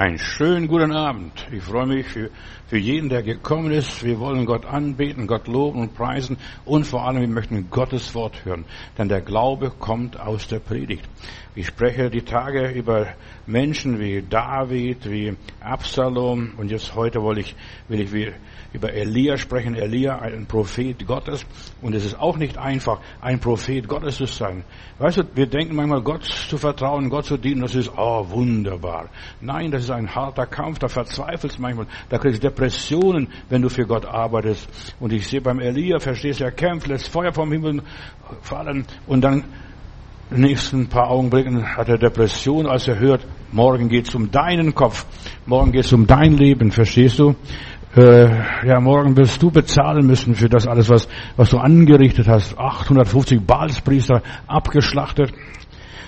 Einen schönen guten Abend. Ich freue mich für, für jeden, der gekommen ist. Wir wollen Gott anbeten, Gott loben und preisen und vor allem wir möchten Gottes Wort hören, denn der Glaube kommt aus der Predigt. Ich spreche die Tage über Menschen wie David, wie Absalom und jetzt heute will ich, will ich über Elia sprechen. Elia, ein Prophet Gottes und es ist auch nicht einfach, ein Prophet Gottes zu sein. Weißt du, wir denken manchmal, Gott zu vertrauen, Gott zu dienen, das ist, oh, wunderbar. Nein, das ist ein harter Kampf, da verzweifelst manchmal, da kriegst du Depressionen, wenn du für Gott arbeitest. Und ich sehe beim Elia, verstehst du, er kämpft, lässt Feuer vom Himmel fallen und dann nächsten paar Augenblicken hat er Depression, als er hört, morgen geht's um deinen Kopf, morgen geht's um dein Leben, verstehst du? Äh, ja, morgen wirst du bezahlen müssen für das alles, was, was du angerichtet hast. 850 Balspriester abgeschlachtet.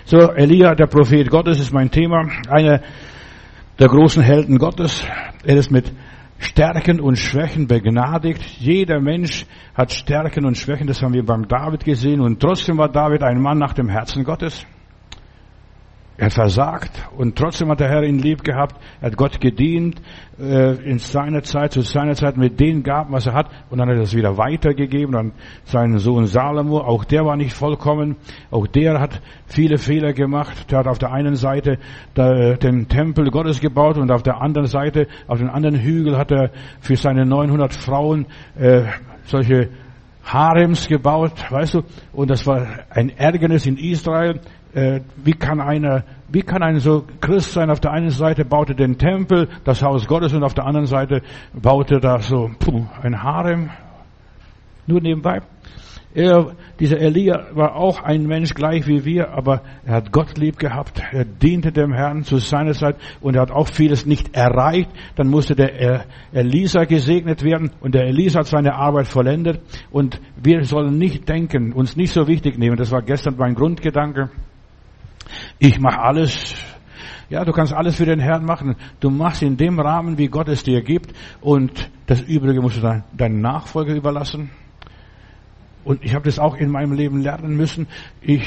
So, Elia, der Prophet Gottes, ist mein Thema. Einer der großen Helden Gottes. Er ist mit Stärken und Schwächen begnadigt. Jeder Mensch hat Stärken und Schwächen, das haben wir beim David gesehen. Und trotzdem war David ein Mann nach dem Herzen Gottes. Er versagt und trotzdem hat der Herr ihn lieb gehabt. Er hat Gott gedient äh, in seiner Zeit, zu seiner Zeit mit den Gaben, was er hat. Und dann hat er das wieder weitergegeben an seinen Sohn Salomo. Auch der war nicht vollkommen. Auch der hat viele Fehler gemacht. Der hat auf der einen Seite den Tempel Gottes gebaut und auf der anderen Seite, auf den anderen Hügel hat er für seine 900 Frauen äh, solche Harems gebaut, weißt du, und das war ein Ärgernis in Israel. Äh, wie kann einer, wie kann ein so Christ sein? Auf der einen Seite baute den Tempel, das Haus Gottes, und auf der anderen Seite baute da so puh, ein Harem. Nur nebenbei. Er, dieser Elia war auch ein Mensch gleich wie wir, aber er hat Gott lieb gehabt. Er diente dem Herrn zu seiner Zeit und er hat auch vieles nicht erreicht. Dann musste der Elisa gesegnet werden und der Elisa hat seine Arbeit vollendet. Und wir sollen nicht denken, uns nicht so wichtig nehmen. Das war gestern mein Grundgedanke. Ich mache alles. Ja, du kannst alles für den Herrn machen. Du machst in dem Rahmen, wie Gott es dir gibt. Und das Übrige musst du deinen Nachfolger überlassen. Und ich habe das auch in meinem Leben lernen müssen. Ich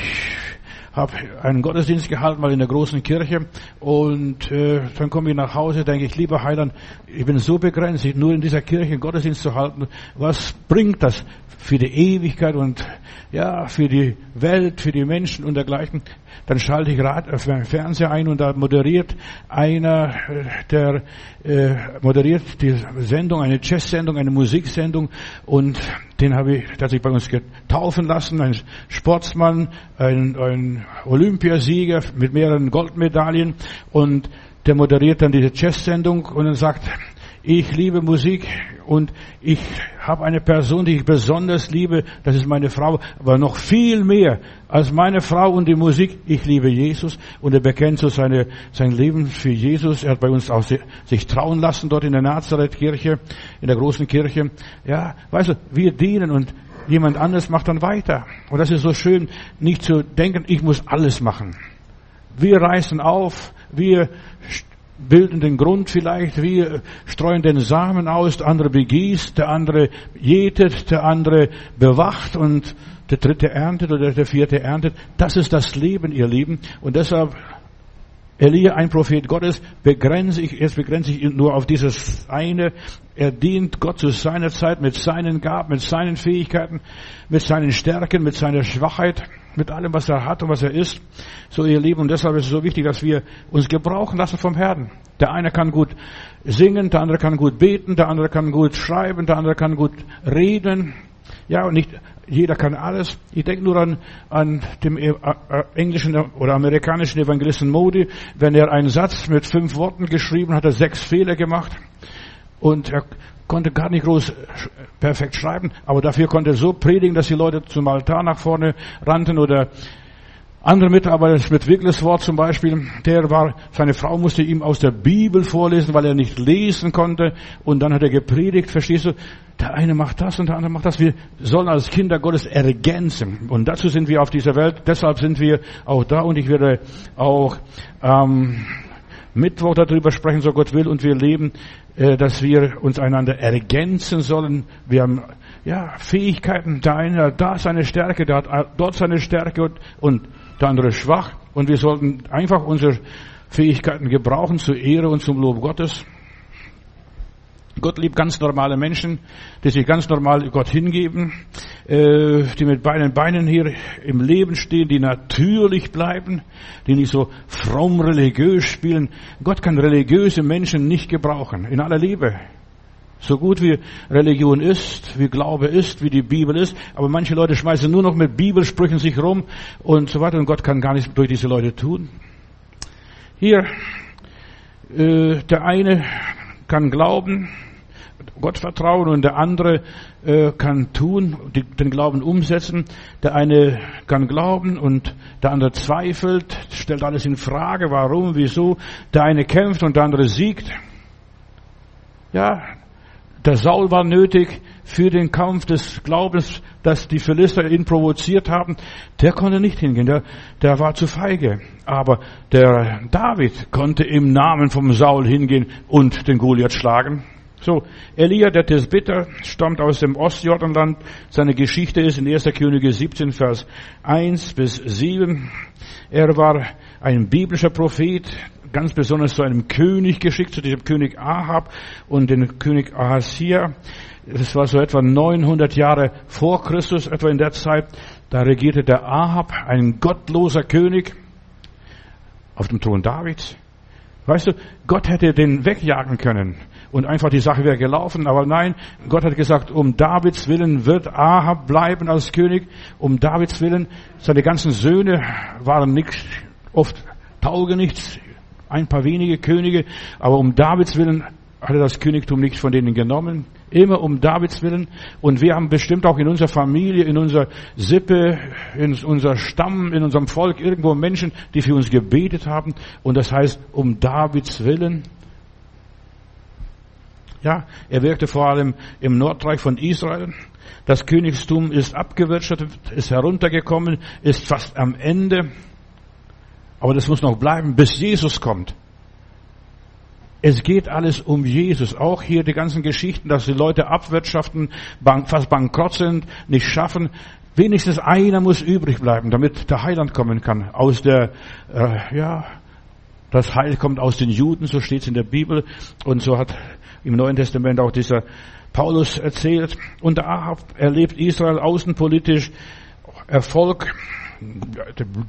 habe einen Gottesdienst gehalten, mal in der großen Kirche. Und äh, dann komme ich nach Hause, denke ich, lieber Heiland, ich bin so begrenzt, nur in dieser Kirche einen Gottesdienst zu halten. Was bringt das für die Ewigkeit und ja, für die Welt, für die Menschen und dergleichen. Dann schalte ich Rad, auf meinen Fernseher ein und da moderiert einer, äh, der äh, moderiert die Sendung, eine Jazz-Sendung, eine Musiksendung und den habe ich tatsächlich bei uns getaufen lassen, ein Sportsmann, ein, ein Olympiasieger mit mehreren Goldmedaillen und der moderiert dann diese Jazz-Sendung und dann sagt, ich liebe Musik und ich habe eine Person, die ich besonders liebe, das ist meine Frau, aber noch viel mehr als meine Frau und die Musik. Ich liebe Jesus und er bekennt so seine, sein Leben für Jesus. Er hat bei uns auch sich trauen lassen dort in der Nazareth-Kirche, in der großen Kirche. Ja, weißt du, wir dienen und jemand anderes macht dann weiter. Und das ist so schön, nicht zu denken, ich muss alles machen. Wir reißen auf, wir bilden den Grund vielleicht, wir streuen den Samen aus, der andere begießt, der andere jätet, der andere bewacht und der dritte erntet oder der vierte erntet. Das ist das Leben, ihr Lieben. Und deshalb Elia, ein Prophet Gottes, begrenze ich, jetzt begrenze ich ihn nur auf dieses eine. Er dient Gott zu seiner Zeit mit seinen Gaben, mit seinen Fähigkeiten, mit seinen Stärken, mit seiner Schwachheit, mit allem, was er hat und was er ist. So, ihr Lieben, und deshalb ist es so wichtig, dass wir uns gebrauchen lassen vom Herrn. Der eine kann gut singen, der andere kann gut beten, der andere kann gut schreiben, der andere kann gut reden. Ja, und nicht jeder kann alles. Ich denke nur an, an dem äh, englischen oder amerikanischen Evangelisten Modi. Wenn er einen Satz mit fünf Worten geschrieben hat, er sechs Fehler gemacht. Und er konnte gar nicht groß perfekt schreiben, aber dafür konnte er so predigen, dass die Leute zum Altar nach vorne rannten oder andere Mitarbeiter mit Wiggleswort zum Beispiel, der war, seine Frau musste ihm aus der Bibel vorlesen, weil er nicht lesen konnte. Und dann hat er gepredigt, verstehst du? Der eine macht das und der andere macht das. Wir sollen als Kinder Gottes ergänzen. Und dazu sind wir auf dieser Welt. Deshalb sind wir auch da. Und ich werde auch ähm, Mittwoch darüber sprechen, so Gott will. Und wir leben, äh, dass wir uns einander ergänzen sollen. Wir haben ja Fähigkeiten. Der eine hat da seine Stärke, der hat dort seine Stärke und, und der andere schwach. Und wir sollten einfach unsere Fähigkeiten gebrauchen zur Ehre und zum Lob Gottes. Gott liebt ganz normale Menschen, die sich ganz normal Gott hingeben, äh, die mit beiden Beinen hier im Leben stehen, die natürlich bleiben, die nicht so fromm religiös spielen. Gott kann religiöse Menschen nicht gebrauchen, in aller Liebe. So gut wie Religion ist, wie Glaube ist, wie die Bibel ist, aber manche Leute schmeißen nur noch mit Bibelsprüchen sich rum und so weiter und Gott kann gar nichts durch diese Leute tun. Hier, äh, der eine kann glauben, Gott vertrauen und der andere äh, kann tun, die, den Glauben umsetzen. Der eine kann glauben und der andere zweifelt, stellt alles in Frage, warum, wieso. Der eine kämpft und der andere siegt. Ja, der Saul war nötig für den Kampf des Glaubens, dass die Philister ihn provoziert haben. Der konnte nicht hingehen, der, der war zu feige. Aber der David konnte im Namen vom Saul hingehen und den Goliath schlagen. So, Elia, der Tisbitter, stammt aus dem Ostjordanland. Seine Geschichte ist in 1. Könige 17, Vers 1 bis 7. Er war ein biblischer Prophet, ganz besonders zu einem König geschickt, zu diesem König Ahab und den König Ahazia. Das war so etwa 900 Jahre vor Christus, etwa in der Zeit. Da regierte der Ahab, ein gottloser König, auf dem Thron Davids. Weißt du, Gott hätte den wegjagen können und einfach die Sache wäre gelaufen. Aber nein, Gott hat gesagt, um Davids Willen wird Ahab bleiben als König. Um Davids Willen, seine ganzen Söhne waren nicht, oft taugenichts, ein paar wenige Könige, aber um Davids Willen hat er das Königtum nicht von denen genommen. Immer um Davids Willen. Und wir haben bestimmt auch in unserer Familie, in unserer Sippe, in unser Stamm, in unserem Volk irgendwo Menschen, die für uns gebetet haben. Und das heißt, um Davids Willen. Ja, er wirkte vor allem im Nordreich von Israel. Das Königstum ist abgewirtschaftet, ist heruntergekommen, ist fast am Ende. Aber das muss noch bleiben, bis Jesus kommt. Es geht alles um Jesus. Auch hier die ganzen Geschichten, dass die Leute abwirtschaften, fast bankrott sind, nicht schaffen. Wenigstens einer muss übrig bleiben, damit der Heiland kommen kann. Aus der, äh, ja, das Heil kommt aus den Juden, so steht es in der Bibel. Und so hat im Neuen Testament auch dieser Paulus erzählt. Und Ahab erlebt Israel außenpolitisch Erfolg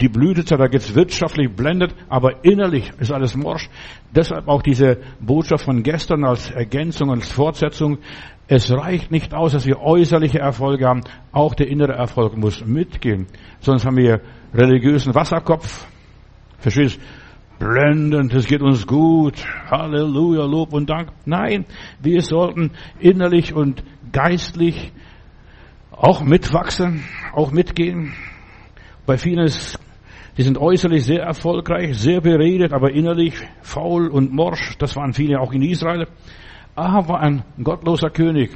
die Blütezeit, da geht's wirtschaftlich blendet, aber innerlich ist alles morsch. Deshalb auch diese Botschaft von gestern als Ergänzung, als Fortsetzung. Es reicht nicht aus, dass wir äußerliche Erfolge haben. Auch der innere Erfolg muss mitgehen. Sonst haben wir religiösen Wasserkopf. Verstehst? Blendend, es geht uns gut. Halleluja, Lob und Dank. Nein, wir sollten innerlich und geistlich auch mitwachsen, auch mitgehen. Bei vielen die sind äußerlich sehr erfolgreich, sehr beredet, aber innerlich faul und morsch. Das waren viele auch in Israel. Ahab war ein gottloser König.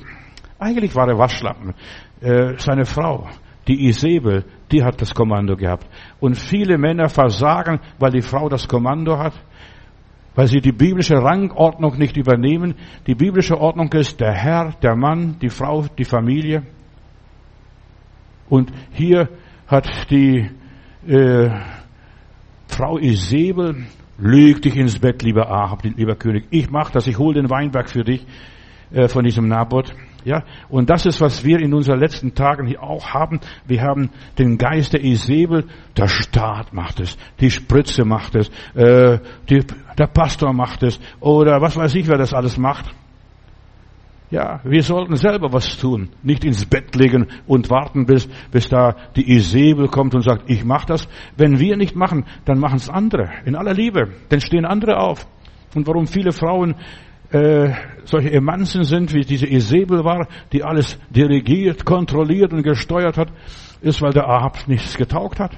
Eigentlich war er Waschlappen. Äh, seine Frau, die Isabel, die hat das Kommando gehabt. Und viele Männer versagen, weil die Frau das Kommando hat, weil sie die biblische Rangordnung nicht übernehmen. Die biblische Ordnung ist der Herr, der Mann, die Frau, die Familie. Und hier hat die äh, Frau Isabel, lüg dich ins Bett, lieber Ahab, lieber König. Ich mach das, ich hole den Weinberg für dich äh, von diesem Naboth. Ja, und das ist, was wir in unseren letzten Tagen hier auch haben. Wir haben den Geist der Isabel. Der Staat macht es, die Spritze macht es, äh, die, der Pastor macht es oder was weiß ich, wer das alles macht. Ja, wir sollten selber was tun, nicht ins Bett legen und warten, bis, bis da die Isabel kommt und sagt, ich mach das. Wenn wir nicht machen, dann machen es andere, in aller Liebe. Dann stehen andere auf. Und warum viele Frauen äh, solche Emanzen sind, wie diese Isabel war, die alles dirigiert, kontrolliert und gesteuert hat, ist, weil der Ahab nichts getaugt hat.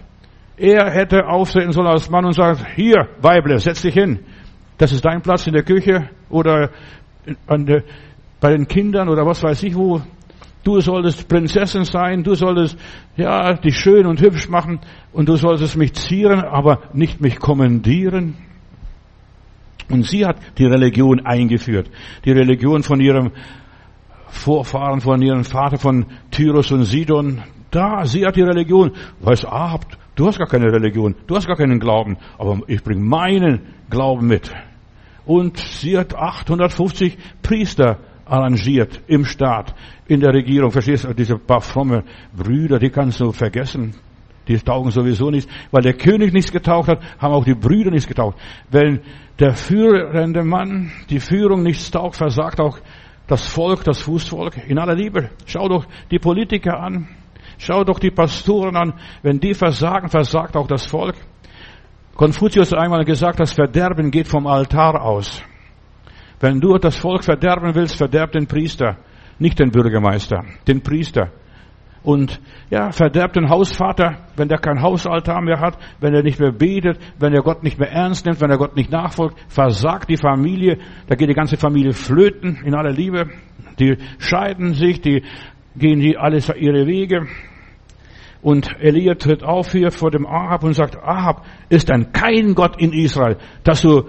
Er hätte auftreten sollen als Mann und sagen, hier, Weible, setz dich hin. Das ist dein Platz in der Küche oder an der, bei den Kindern oder was weiß ich wo. Du solltest Prinzessin sein, du solltest, ja, dich schön und hübsch machen und du solltest mich zieren, aber nicht mich kommandieren. Und sie hat die Religion eingeführt. Die Religion von ihrem Vorfahren, von ihrem Vater von Tyrus und Sidon. Da, sie hat die Religion. Weiß Ahab Du hast gar keine Religion, du hast gar keinen Glauben, aber ich bringe meinen Glauben mit. Und sie hat 850 Priester arrangiert im Staat, in der Regierung. Verstehst du, diese paar fromme Brüder, die kannst du vergessen. Die taugen sowieso nichts. Weil der König nichts getaucht hat, haben auch die Brüder nichts getaucht. Wenn der führende Mann die Führung nichts taugt, versagt auch das Volk, das Fußvolk. In aller Liebe. Schau doch die Politiker an. Schau doch die Pastoren an. Wenn die versagen, versagt auch das Volk. Konfuzius einmal gesagt, das Verderben geht vom Altar aus. Wenn du das Volk verderben willst, verderb den Priester, nicht den Bürgermeister, den Priester. Und ja, verderbt den Hausvater, wenn der kein Hausaltar mehr hat, wenn er nicht mehr betet, wenn er Gott nicht mehr ernst nimmt, wenn er Gott nicht nachfolgt, versagt die Familie, da geht die ganze Familie flöten in aller Liebe. Die scheiden sich, die gehen die alles ihre Wege. Und Elia tritt auf hier vor dem Ahab und sagt, Ahab, ist denn kein Gott in Israel, dass du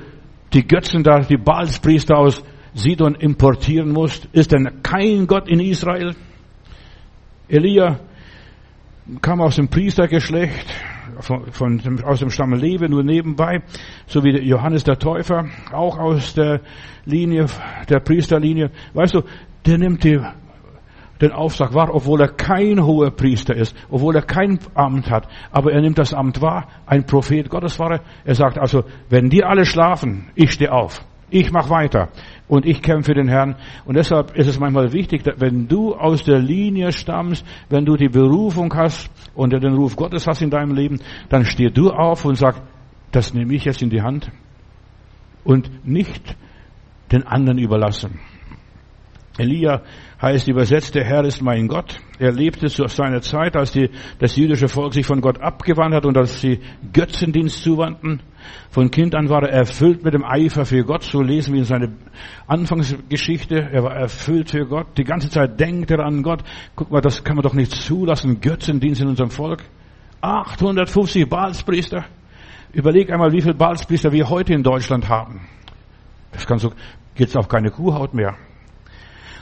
die Götzen da, die Baalspriester aus Sidon importieren musst? Ist denn kein Gott in Israel? Elia kam aus dem Priestergeschlecht, von, von, aus dem Stamm Lewe, nur nebenbei, so wie Johannes der Täufer, auch aus der Linie, der Priesterlinie. Weißt du, der nimmt die, den Auftrag wahr, obwohl er kein hoher Priester ist, obwohl er kein Amt hat, aber er nimmt das Amt wahr, ein Prophet Gottes war er. Er sagt also, wenn die alle schlafen, ich stehe auf. Ich mache weiter und ich kämpfe den Herrn. Und deshalb ist es manchmal wichtig, wenn du aus der Linie stammst, wenn du die Berufung hast und den Ruf Gottes hast in deinem Leben, dann steh du auf und sag, das nehme ich jetzt in die Hand und nicht den anderen überlassen. Elia heißt übersetzt, der Herr ist mein Gott. Er lebte zu seiner Zeit, als die, das jüdische Volk sich von Gott abgewandt hat und als sie Götzendienst zuwandten. Von Kind an war er erfüllt mit dem Eifer für Gott. So lesen wir in seiner Anfangsgeschichte. Er war erfüllt für Gott. Die ganze Zeit denkt er an Gott. Guck mal, das kann man doch nicht zulassen. Götzendienst in unserem Volk. 850 Baalspriester. Überleg einmal, wie viele Baalspriester wir heute in Deutschland haben. Das kannst du, geht's auf keine Kuhhaut mehr.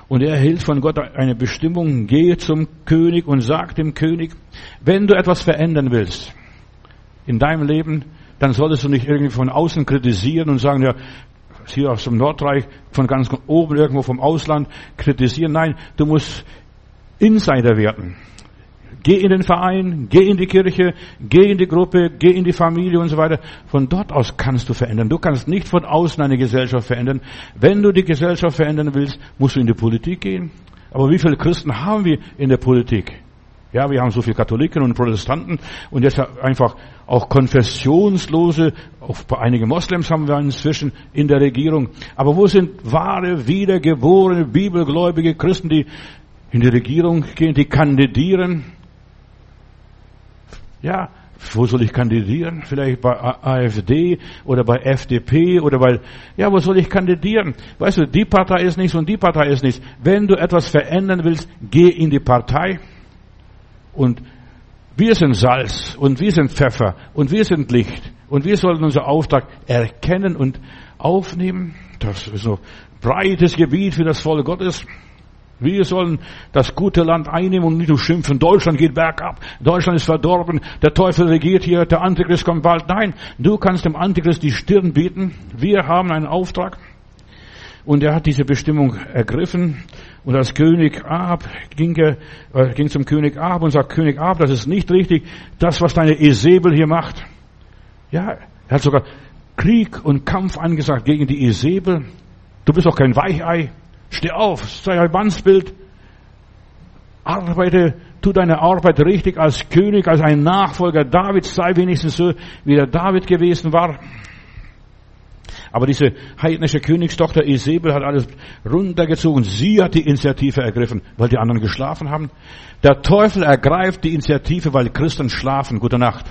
Und er erhielt von Gott eine Bestimmung, gehe zum König und sag dem König, wenn du etwas verändern willst in deinem Leben, dann solltest du nicht irgendwie von außen kritisieren und sagen, ja, hier aus dem Nordreich, von ganz oben irgendwo vom Ausland kritisieren. Nein, du musst Insider werden. Geh in den Verein, geh in die Kirche, geh in die Gruppe, geh in die Familie und so weiter. Von dort aus kannst du verändern. Du kannst nicht von außen eine Gesellschaft verändern. Wenn du die Gesellschaft verändern willst, musst du in die Politik gehen. Aber wie viele Christen haben wir in der Politik? Ja, wir haben so viele Katholiken und Protestanten und jetzt einfach auch Konfessionslose, auch einige Moslems haben wir inzwischen in der Regierung. Aber wo sind wahre, wiedergeborene, bibelgläubige Christen, die in die Regierung gehen, die kandidieren? Ja, wo soll ich kandidieren? Vielleicht bei AfD oder bei FDP oder bei, ja, wo soll ich kandidieren? Weißt du, die Partei ist nichts und die Partei ist nichts. Wenn du etwas verändern willst, geh in die Partei und wir sind Salz und wir sind Pfeffer und wir sind Licht und wir sollen unseren Auftrag erkennen und aufnehmen. Das ist so breites Gebiet für das Volk Gottes. Wir sollen das gute Land einnehmen und nicht nur schimpfen, Deutschland geht bergab, Deutschland ist verdorben, der Teufel regiert hier, der Antichrist kommt bald. Nein, du kannst dem Antichrist die Stirn bieten. Wir haben einen Auftrag. Und er hat diese Bestimmung ergriffen. Und als König Ahab ging er, äh, ging zum König Ahab und sagt, König Ahab, das ist nicht richtig, das, was deine Esebel hier macht. Ja, er hat sogar Krieg und Kampf angesagt gegen die Esebel. Du bist doch kein Weichei. Steh auf, sei ein Mannsbild. Arbeite, tu deine Arbeit richtig als König, als ein Nachfolger Davids, sei wenigstens so, wie der David gewesen war. Aber diese heidnische Königstochter Isabel hat alles runtergezogen. Sie hat die Initiative ergriffen, weil die anderen geschlafen haben. Der Teufel ergreift die Initiative, weil Christen schlafen. Gute Nacht.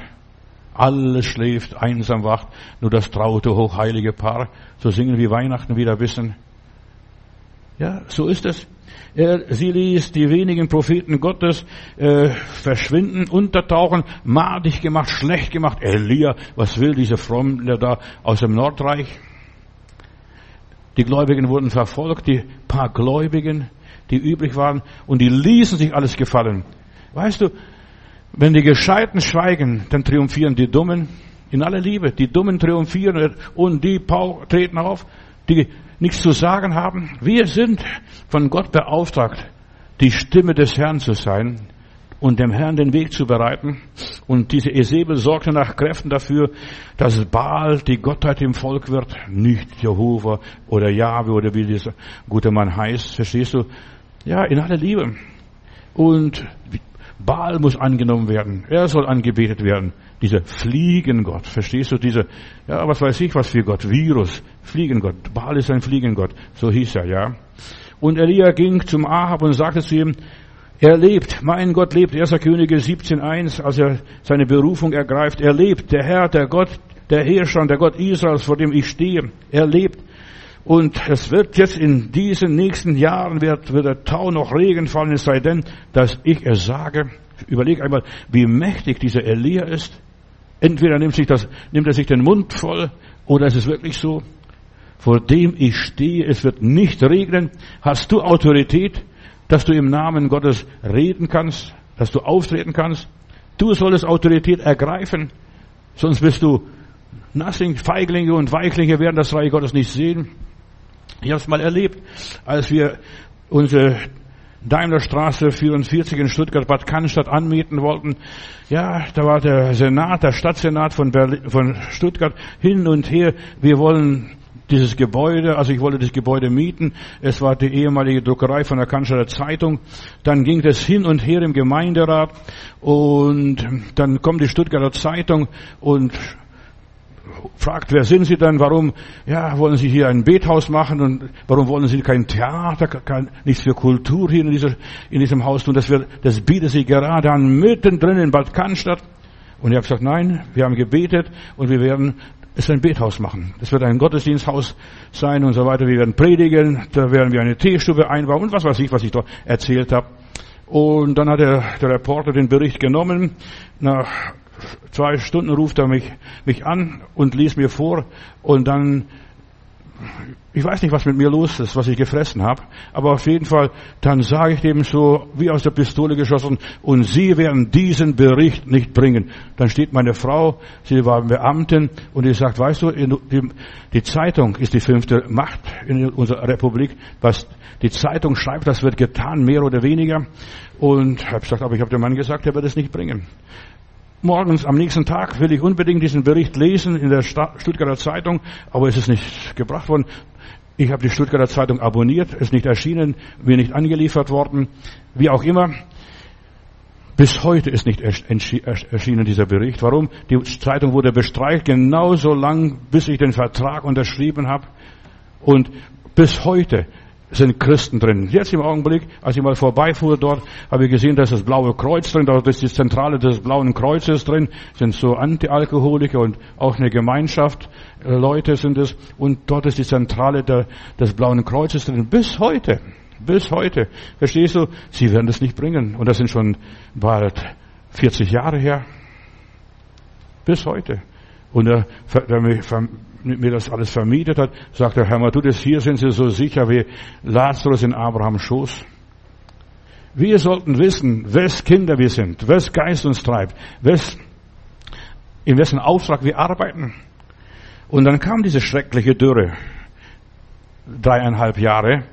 Alles schläft, einsam wacht, nur das traute, hochheilige Paar. So singen wir Weihnachten wieder wissen. Ja, so ist es. Er, sie ließ die wenigen Propheten Gottes äh, verschwinden, untertauchen, madig gemacht, schlecht gemacht. Elia, was will diese Fromme da aus dem Nordreich? Die Gläubigen wurden verfolgt, die paar Gläubigen, die übrig waren, und die ließen sich alles gefallen. Weißt du, Wenn die Gescheiten schweigen, dann triumphieren die Dummen. In aller Liebe. Die Dummen triumphieren und die treten auf, die nichts zu sagen haben. Wir sind von Gott beauftragt, die Stimme des Herrn zu sein und dem Herrn den Weg zu bereiten. Und diese Esebel sorgte nach Kräften dafür, dass Baal die Gottheit im Volk wird, nicht Jehova oder Jahwe oder wie dieser gute Mann heißt. Verstehst du? Ja, in aller Liebe. Und Baal muss angenommen werden. Er soll angebetet werden. Dieser Fliegengott. Verstehst du? Diese, ja, was weiß ich, was für Gott? Virus. Fliegengott. Baal ist ein Fliegengott. So hieß er, ja. Und Elia ging zum Ahab und sagte zu ihm, er lebt, mein Gott lebt, 1. Könige 17.1, als er seine Berufung ergreift. Er lebt, der Herr, der Gott, der Herrscher der Gott Israels, vor dem ich stehe. Er lebt. Und es wird jetzt in diesen nächsten Jahren wird, wird der Tau noch Regen fallen, es sei denn, dass ich es sage. Überleg einmal, wie mächtig dieser Elia ist. Entweder nimmt, sich das, nimmt er sich den Mund voll, oder ist es wirklich so, vor dem ich stehe, es wird nicht regnen. Hast du Autorität? dass du im Namen Gottes reden kannst, dass du auftreten kannst. Du solltest Autorität ergreifen, sonst bist du Nothing, Feiglinge und Weichlinge werden das Reich Gottes nicht sehen. Ich habe es mal erlebt, als wir unsere Daimlerstraße 44 in Stuttgart-Bad Cannstatt anmieten wollten. Ja, da war der Senat, der Stadtsenat von, Berlin, von Stuttgart hin und her. Wir wollen dieses Gebäude, also ich wollte das Gebäude mieten. Es war die ehemalige Druckerei von der Cannstatter Zeitung. Dann ging das hin und her im Gemeinderat und dann kommt die Stuttgarter Zeitung und fragt, wer sind Sie denn? Warum, ja, wollen Sie hier ein Bethaus machen und warum wollen Sie kein Theater, kein, nichts für Kultur hier in, dieser, in diesem Haus tun? Das, wird, das bietet Sie gerade an, mittendrin in Bad Cannstatt. Und ich habe gesagt, nein, wir haben gebetet und wir werden es ein Bethaus machen. Das wird ein Gottesdiensthaus sein und so weiter. Wir werden predigen, da werden wir eine Teestube einbauen und was weiß ich, was ich dort erzählt habe. Und dann hat der, der Reporter den Bericht genommen. Nach zwei Stunden ruft er mich, mich an und liest mir vor und dann ich weiß nicht, was mit mir los ist, was ich gefressen habe, aber auf jeden Fall, dann sage ich dem so, wie aus der Pistole geschossen, und Sie werden diesen Bericht nicht bringen. Dann steht meine Frau, sie war Beamtin, und die sagt, weißt du, die, Zeitung ist die fünfte Macht in unserer Republik, was die Zeitung schreibt, das wird getan, mehr oder weniger. Und habe gesagt, aber ich habe dem Mann gesagt, er wird es nicht bringen morgens am nächsten Tag will ich unbedingt diesen Bericht lesen in der Stuttgarter Zeitung, aber es ist nicht gebracht worden. Ich habe die Stuttgarter Zeitung abonniert, ist nicht erschienen, mir nicht angeliefert worden, wie auch immer. Bis heute ist nicht erschienen dieser Bericht. Warum? Die Zeitung wurde bestreicht genauso lang, bis ich den Vertrag unterschrieben habe. Und bis heute sind Christen drin. Jetzt im Augenblick, als ich mal vorbeifuhr dort, habe ich gesehen, da ist das blaue Kreuz drin, dort ist die Zentrale des blauen Kreuzes drin, sind so Antialkoholiker und auch eine Gemeinschaft, äh, Leute sind es, und dort ist die Zentrale der, des blauen Kreuzes drin, bis heute. Bis heute. Verstehst du? Sie werden das nicht bringen. Und das sind schon bald 40 Jahre her. Bis heute. Und der, der mir das alles vermietet hat, sagt er, Herr Matthäus, hier sind Sie so sicher wie Lazarus in Abrahams Schoß. Wir sollten wissen, wes Kinder wir sind, wes Geist uns treibt, wes, in wessen Auftrag wir arbeiten. Und dann kam diese schreckliche Dürre. Dreieinhalb Jahre.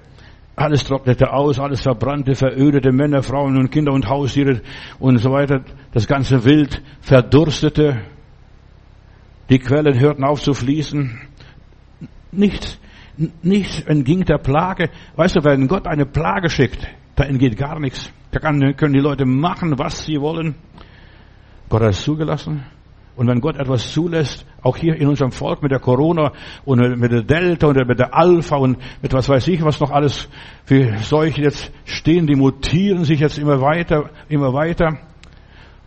Alles trocknete aus, alles verbrannte, verödete Männer, Frauen und Kinder und Haustiere und so weiter. Das ganze Wild verdurstete. Die Quellen hörten auf zu fließen. Nichts, nichts entging der Plage. Weißt du, wenn Gott eine Plage schickt, da entgeht gar nichts. Da können die Leute machen, was sie wollen. Gott hat es zugelassen. Und wenn Gott etwas zulässt, auch hier in unserem Volk mit der Corona und mit der Delta und mit der Alpha und mit was weiß ich, was noch alles für solche jetzt stehen, die mutieren sich jetzt immer weiter, immer weiter.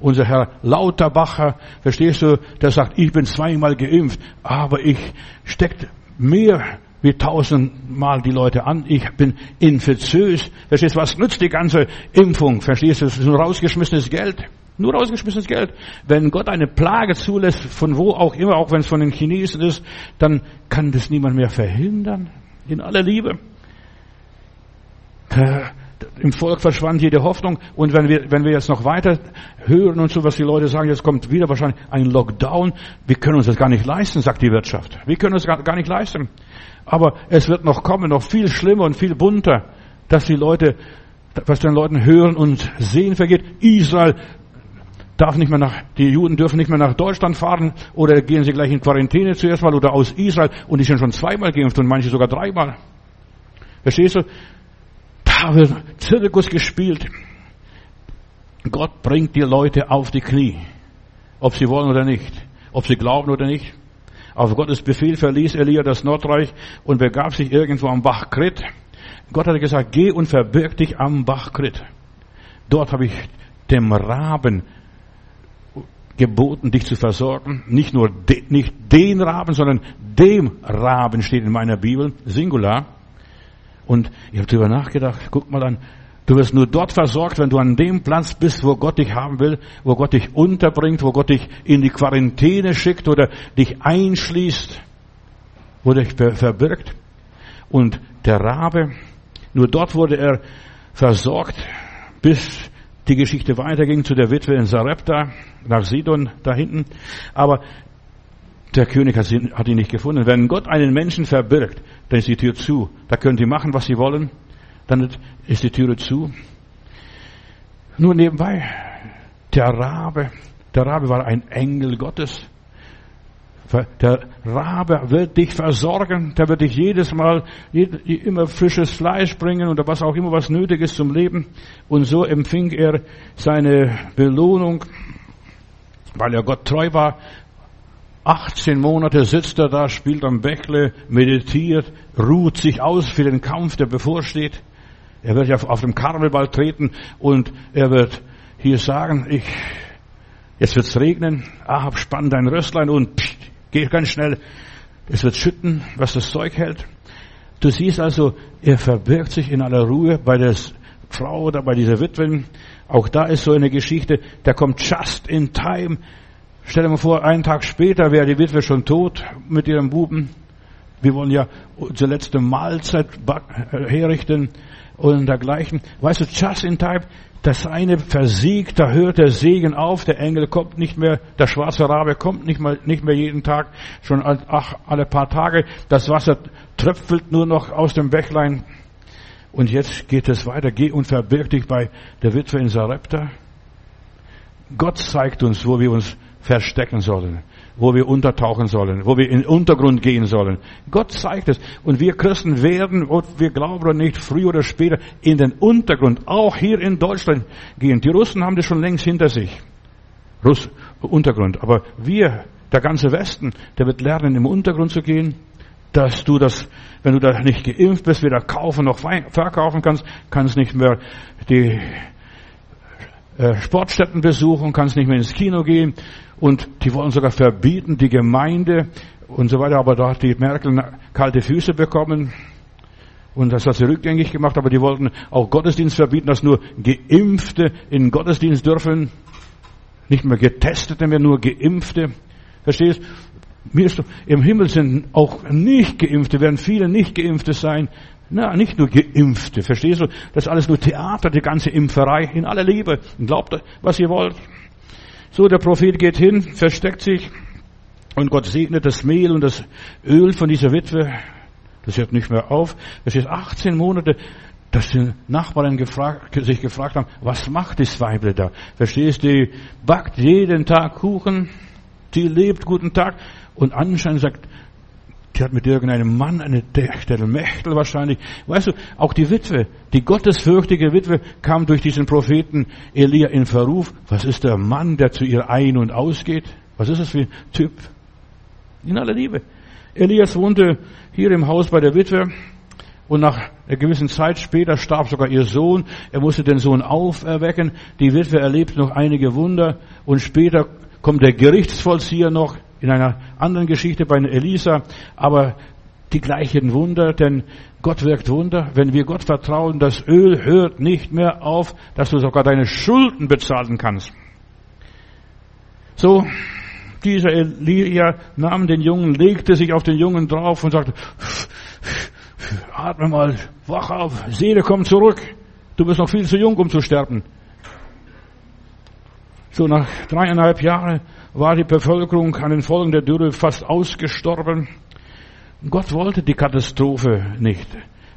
Unser Herr Lauterbacher, verstehst du, der sagt, ich bin zweimal geimpft, aber ich steckt mehr wie tausendmal die Leute an. Ich bin infektiös. Verstehst du, was nützt die ganze Impfung? Verstehst du, das ist nur rausgeschmissenes Geld. Nur rausgeschmissenes Geld. Wenn Gott eine Plage zulässt, von wo auch immer, auch wenn es von den Chinesen ist, dann kann das niemand mehr verhindern. In aller Liebe. Im Volk verschwand jede Hoffnung. Und wenn wir, wenn wir jetzt noch weiter hören und so, was die Leute sagen, jetzt kommt wieder wahrscheinlich ein Lockdown. Wir können uns das gar nicht leisten, sagt die Wirtschaft. Wir können uns gar nicht leisten. Aber es wird noch kommen, noch viel schlimmer und viel bunter, dass die Leute, was den Leuten hören und sehen vergeht. Israel darf nicht mehr nach, die Juden dürfen nicht mehr nach Deutschland fahren oder gehen sie gleich in Quarantäne zuerst mal oder aus Israel und die sind schon zweimal geimpft und manche sogar dreimal. Verstehst du? Wird Zirkus gespielt. Gott bringt die Leute auf die Knie. Ob sie wollen oder nicht. Ob sie glauben oder nicht. Auf Gottes Befehl verließ Elia das Nordreich und begab sich irgendwo am Bach Krit. Gott hat gesagt, geh und verbirg dich am Bach Krit. Dort habe ich dem Raben geboten, dich zu versorgen. Nicht nur de, nicht den Raben, sondern dem Raben steht in meiner Bibel, Singular. Und ich habe darüber nachgedacht, guck mal an, du wirst nur dort versorgt, wenn du an dem Platz bist, wo Gott dich haben will, wo Gott dich unterbringt, wo Gott dich in die Quarantäne schickt oder dich einschließt, wo dich verbirgt. Und der Rabe, nur dort wurde er versorgt, bis die Geschichte weiterging zu der Witwe in Sarepta, nach Sidon da hinten. Aber der König hat ihn nicht gefunden. Wenn Gott einen Menschen verbirgt, dann ist die Tür zu. Da können die machen, was sie wollen. Dann ist die Türe zu. Nur nebenbei, der Rabe, der Rabe war ein Engel Gottes. Der Rabe wird dich versorgen, der wird dich jedes Mal immer frisches Fleisch bringen oder was auch immer was nötig ist zum Leben. Und so empfing er seine Belohnung, weil er Gott treu war. 18 Monate sitzt er da, spielt am Bächle, meditiert, ruht sich aus für den Kampf, der bevorsteht. Er wird ja auf dem Karmelball treten und er wird hier sagen, ich, jetzt wird's regnen, Ahab spann dein Röstlein und pff, Geh ganz schnell. Es wird schütten, was das Zeug hält. Du siehst also, er verbirgt sich in aller Ruhe bei der Frau oder bei dieser Witwen. Auch da ist so eine Geschichte, der kommt just in time. Stell dir mal vor, einen Tag später wäre die Witwe schon tot mit ihrem Buben. Wir wollen ja unsere letzte Mahlzeit herrichten und dergleichen. Weißt du, just in time, das eine versiegt, da hört der Segen auf, der Engel kommt nicht mehr, der schwarze Rabe kommt nicht mehr, nicht mehr jeden Tag, schon ach, alle paar Tage, das Wasser tröpfelt nur noch aus dem Bächlein. Und jetzt geht es weiter, geh und verbirg dich bei der Witwe in Sarepta. Gott zeigt uns, wo wir uns verstecken sollen wo wir untertauchen sollen, wo wir in den Untergrund gehen sollen. Gott zeigt es. Und wir Christen werden, ob wir glauben oder nicht, früher oder später in den Untergrund, auch hier in Deutschland gehen. Die Russen haben das schon längst hinter sich. Russ, Untergrund. Aber wir, der ganze Westen, der wird lernen, im Untergrund zu gehen, dass du das, wenn du da nicht geimpft bist, weder kaufen noch verkaufen kannst, kannst nicht mehr die Sportstätten besuchen, kannst nicht mehr ins Kino gehen und die wollen sogar verbieten, die Gemeinde und so weiter. Aber da hat die Merkel kalte Füße bekommen und das hat sie rückgängig gemacht. Aber die wollten auch Gottesdienst verbieten, dass nur Geimpfte in Gottesdienst dürfen. Nicht mehr Getestete mehr, nur Geimpfte. Verstehst? Im Himmel sind auch nicht Geimpfte, werden viele nicht Geimpfte sein. Na, nicht nur Geimpfte, verstehst du? Das ist alles nur Theater, die ganze Impferei in aller Liebe. Glaubt, was ihr wollt. So, der Prophet geht hin, versteckt sich und Gott segnet das Mehl und das Öl von dieser Witwe. Das hört nicht mehr auf. Es ist 18 Monate, dass die Nachbarn gefragt, sich gefragt haben, was macht das Weible da? Verstehst du? Die backt jeden Tag Kuchen, die lebt guten Tag und anscheinend sagt, die hat mit irgendeinem Mann eine Mechtel wahrscheinlich. Weißt du, auch die Witwe, die gottesfürchtige Witwe kam durch diesen Propheten Elia in Verruf. Was ist der Mann, der zu ihr ein- und ausgeht? Was ist das für ein Typ? In aller Liebe. Elias wohnte hier im Haus bei der Witwe und nach einer gewissen Zeit später starb sogar ihr Sohn. Er musste den Sohn auferwecken. Die Witwe erlebt noch einige Wunder und später kommt der Gerichtsvollzieher noch in einer anderen Geschichte bei Elisa, aber die gleichen Wunder, denn Gott wirkt Wunder. Wenn wir Gott vertrauen, das Öl hört nicht mehr auf, dass du sogar deine Schulden bezahlen kannst. So, dieser Elia nahm den Jungen, legte sich auf den Jungen drauf und sagte, atme mal, wach auf, Seele, komm zurück. Du bist noch viel zu jung, um zu sterben. So nach dreieinhalb Jahren war die Bevölkerung an den Folgen der Dürre fast ausgestorben. Gott wollte die Katastrophe nicht.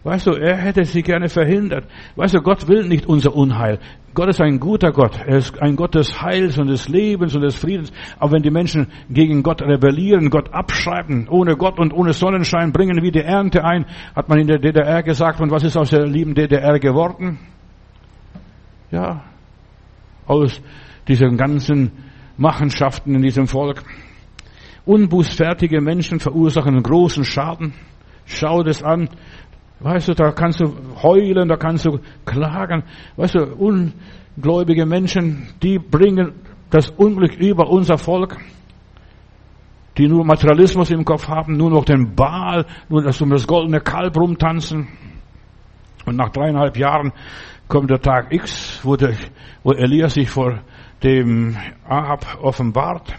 Weißt du, er hätte sie gerne verhindert. Weißt du, Gott will nicht unser Unheil. Gott ist ein guter Gott. Er ist ein Gott des Heils und des Lebens und des Friedens. Aber wenn die Menschen gegen Gott rebellieren, Gott abschreiben, ohne Gott und ohne Sonnenschein bringen wir die Ernte ein, hat man in der DDR gesagt. Und was ist aus der lieben DDR geworden? Ja, aus diesen ganzen Machenschaften in diesem Volk. Unbußfertige Menschen verursachen einen großen Schaden. Schau das an. Weißt du, da kannst du heulen, da kannst du klagen. Weißt du, ungläubige Menschen, die bringen das Unglück über unser Volk, die nur Materialismus im Kopf haben, nur noch den Baal, nur das um das goldene Kalb rumtanzen. Und nach dreieinhalb Jahren kommt der Tag X, wo, der, wo Elias sich vor dem Ahab offenbart.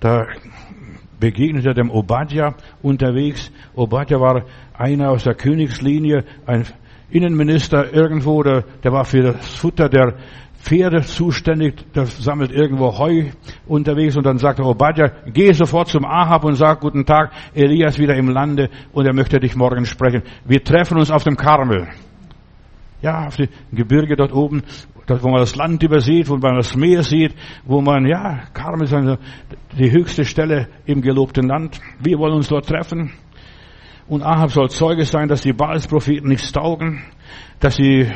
Da begegnet er dem Obadja unterwegs. Obadja war einer aus der Königslinie, ein Innenminister irgendwo, der, der war für das Futter der Pferde zuständig, der sammelt irgendwo Heu unterwegs und dann sagt er, Obadja, geh sofort zum Ahab und sag, guten Tag, Elias wieder im Lande und er möchte dich morgen sprechen. Wir treffen uns auf dem Karmel. Ja, auf dem Gebirge dort oben, wo man das Land übersieht, wo man das Meer sieht, wo man, ja, Karmel ist also die höchste Stelle im gelobten Land. Wir wollen uns dort treffen. Und Ahab soll Zeuge sein, dass die Baalspropheten nichts taugen, dass sie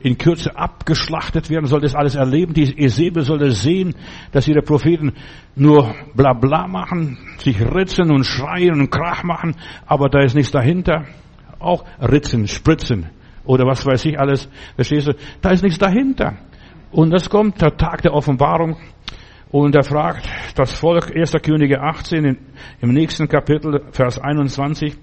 in Kürze abgeschlachtet werden, soll das alles erleben. Die Esebel soll das sehen, dass ihre Propheten nur bla bla machen, sich ritzen und schreien und Krach machen, aber da ist nichts dahinter. Auch ritzen, spritzen oder was weiß ich alles. Verstehst du? Da ist nichts dahinter. Und das kommt der Tag der Offenbarung. Und er fragt das Volk, 1. Könige 18, im nächsten Kapitel, Vers 21.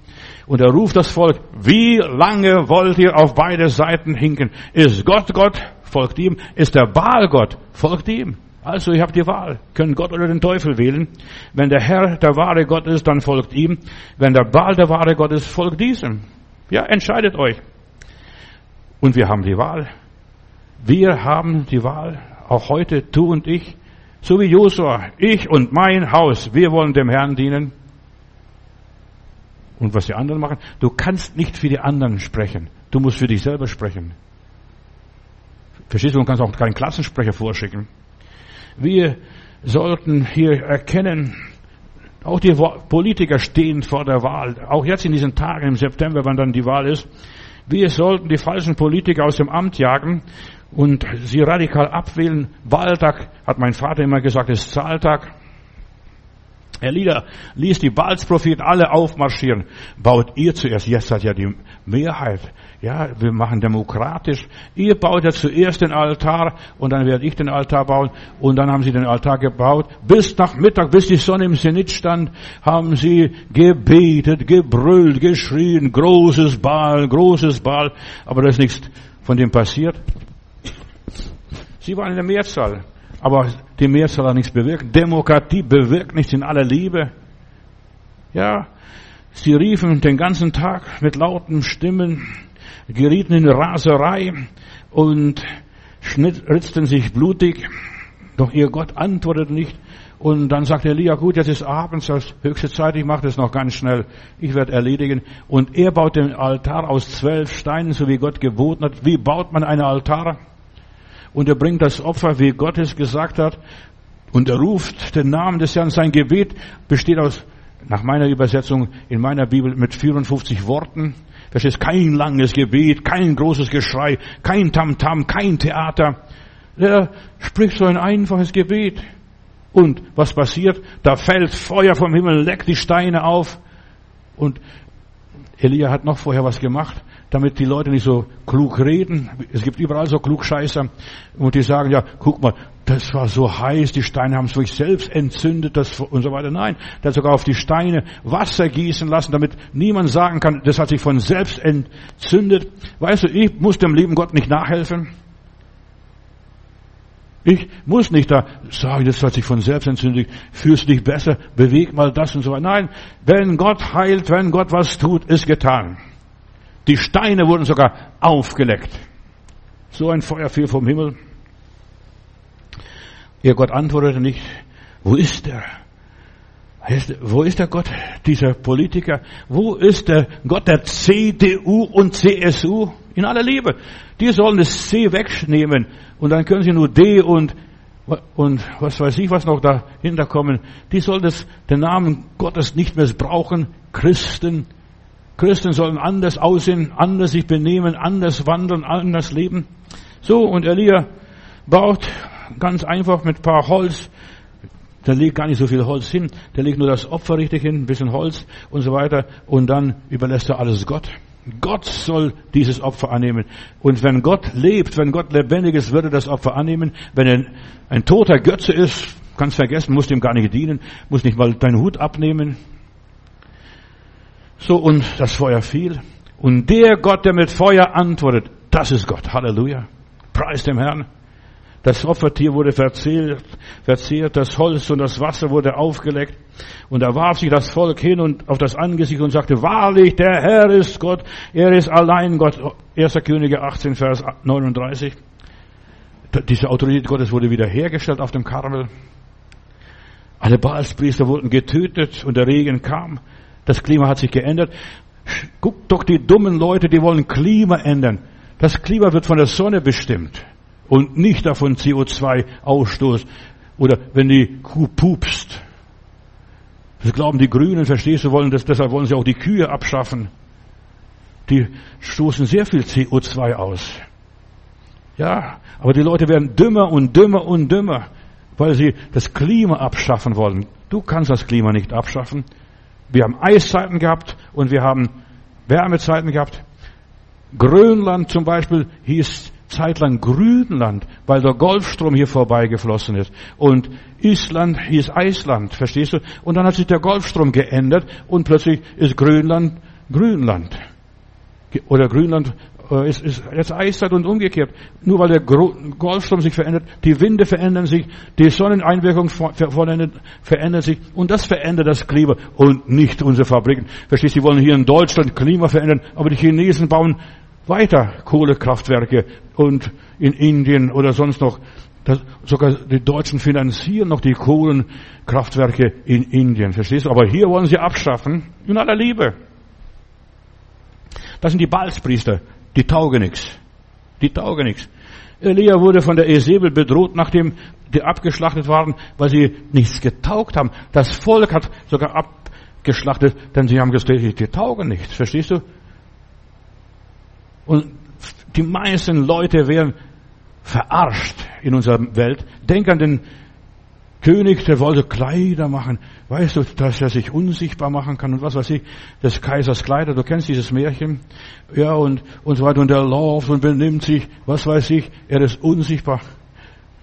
Und er ruft das Volk, wie lange wollt ihr auf beide Seiten hinken? Ist Gott Gott? Folgt ihm. Ist der Baal Gott? Folgt ihm. Also ihr habt die Wahl. Können Gott oder den Teufel wählen. Wenn der Herr der wahre Gott ist, dann folgt ihm. Wenn der Baal der wahre Gott ist, folgt diesem. Ja, entscheidet euch. Und wir haben die Wahl. Wir haben die Wahl. Auch heute, du und ich. So wie Josua, ich und mein Haus, wir wollen dem Herrn dienen. Und was die anderen machen, du kannst nicht für die anderen sprechen. Du musst für dich selber sprechen. Verstehst du, du kannst auch keinen Klassensprecher vorschicken. Wir sollten hier erkennen, auch die Politiker stehen vor der Wahl. Auch jetzt in diesen Tagen im September, wann dann die Wahl ist. Wir sollten die falschen Politiker aus dem Amt jagen und sie radikal abwählen. Wahltag, hat mein Vater immer gesagt, ist Zahltag. Herr Lieder ließ die Balspropheten alle aufmarschieren. Baut ihr zuerst, jetzt hat ja die Mehrheit. Ja, wir machen demokratisch. Ihr baut ja zuerst den Altar und dann werde ich den Altar bauen. Und dann haben sie den Altar gebaut. Bis nach Mittag, bis die Sonne im Zenit stand, haben sie gebetet, gebrüllt, geschrien. Großes Baal, großes Baal. Aber da ist nichts von dem passiert. Sie waren in der Mehrzahl. Aber die Mehrzahl hat nichts bewirkt. Demokratie bewirkt nichts in aller Liebe. Ja, sie riefen den ganzen Tag mit lauten Stimmen, gerieten in Raserei und ritzten sich blutig. Doch ihr Gott antwortet nicht. Und dann sagt Elia, gut, jetzt ist abends, das höchste Zeit, ich mache das noch ganz schnell, ich werde erledigen. Und er baut den Altar aus zwölf Steinen, so wie Gott geboten hat. Wie baut man einen Altar? Und er bringt das Opfer, wie Gott es gesagt hat, und er ruft den Namen des Herrn. Sein Gebet besteht aus, nach meiner Übersetzung in meiner Bibel, mit 54 Worten. Das ist kein langes Gebet, kein großes Geschrei, kein Tamtam, -Tam, kein Theater. Er spricht so ein einfaches Gebet. Und was passiert? Da fällt Feuer vom Himmel, leckt die Steine auf. Und Elia hat noch vorher was gemacht damit die Leute nicht so klug reden. Es gibt überall so Klugscheißer und die sagen, ja, guck mal, das war so heiß, die Steine haben sich selbst entzündet das, und so weiter. Nein, der hat sogar auf die Steine Wasser gießen lassen, damit niemand sagen kann, das hat sich von selbst entzündet. Weißt du, ich muss dem lieben Gott nicht nachhelfen. Ich muss nicht da sagen, das hat sich von selbst entzündet, fühlst dich besser, beweg mal das und so weiter. Nein, wenn Gott heilt, wenn Gott was tut, ist getan. Die Steine wurden sogar aufgeleckt. So ein Feuer fiel vom Himmel. Ihr Gott antwortete nicht, wo ist er? Wo ist der Gott dieser Politiker? Wo ist der Gott der CDU und CSU? In aller Liebe. Die sollen das C wegnehmen und dann können sie nur D und und was weiß ich, was noch dahinter kommen. Die sollen das, den Namen Gottes nicht mehr brauchen. Christen. Christen sollen anders aussehen, anders sich benehmen, anders wandeln, anders leben. So, und Elia baut ganz einfach mit ein paar Holz da legt gar nicht so viel Holz hin. Der legt nur das Opfer richtig hin, ein bisschen Holz und so weiter. Und dann überlässt er alles Gott. Gott soll dieses Opfer annehmen. Und wenn Gott lebt, wenn Gott lebendig ist, würde das Opfer annehmen. Wenn er ein toter Götze ist, kannst vergessen, musst ihm gar nicht dienen, musst nicht mal deinen Hut abnehmen. So, und das Feuer fiel. Und der Gott, der mit Feuer antwortet, das ist Gott. Halleluja. Preis dem Herrn. Das Opfertier wurde verzehrt, verzehrt, das Holz und das Wasser wurde aufgeleckt. Und da warf sich das Volk hin und auf das Angesicht und sagte, wahrlich, der Herr ist Gott, er ist allein Gott. 1. Könige 18, Vers 39. Diese Autorität Gottes wurde wiederhergestellt auf dem Karmel. Alle Baalspriester wurden getötet und der Regen kam. Das Klima hat sich geändert. Guckt doch die dummen Leute, die wollen Klima ändern. Das Klima wird von der Sonne bestimmt und nicht davon CO2-Ausstoß oder wenn die Kuh pupst. Das glauben die Grünen, verstehst du, wollen das, deshalb wollen sie auch die Kühe abschaffen. Die stoßen sehr viel CO2 aus. Ja, aber die Leute werden dümmer und dümmer und dümmer, weil sie das Klima abschaffen wollen. Du kannst das Klima nicht abschaffen. Wir haben Eiszeiten gehabt und wir haben Wärmezeiten gehabt. Grönland zum Beispiel hieß zeitlang Grünland, weil der Golfstrom hier vorbeigeflossen ist. Und Island hieß Eisland, verstehst du? Und dann hat sich der Golfstrom geändert und plötzlich ist Grönland Grünland. Oder Grünland äh, ist, ist jetzt Eiszeit und umgekehrt. Nur weil der Golfstrom sich verändert, die Winde verändern sich, die Sonneneinwirkung verändert sich und das verändert das Klima und nicht unsere Fabriken. Verstehst du? Die wollen hier in Deutschland Klima verändern, aber die Chinesen bauen weiter Kohlekraftwerke und in Indien oder sonst noch. Das, sogar die Deutschen finanzieren noch die Kohlenkraftwerke in Indien. Verstehst du? Aber hier wollen sie abschaffen. In aller Liebe. Das sind die Balspriester. Die taugen nichts. Die taugen nichts. Elia wurde von der Esebel bedroht, nachdem die abgeschlachtet waren, weil sie nichts getaugt haben. Das Volk hat sogar abgeschlachtet, denn sie haben gesagt, die taugen nichts. Verstehst du? Und die meisten Leute werden verarscht in unserer Welt. Denk an den König, der wollte Kleider machen. Weißt du, dass er sich unsichtbar machen kann und was weiß ich, des Kaisers Kleider, du kennst dieses Märchen. Ja, und, und so weiter. Und der läuft und benimmt sich, was weiß ich, er ist unsichtbar.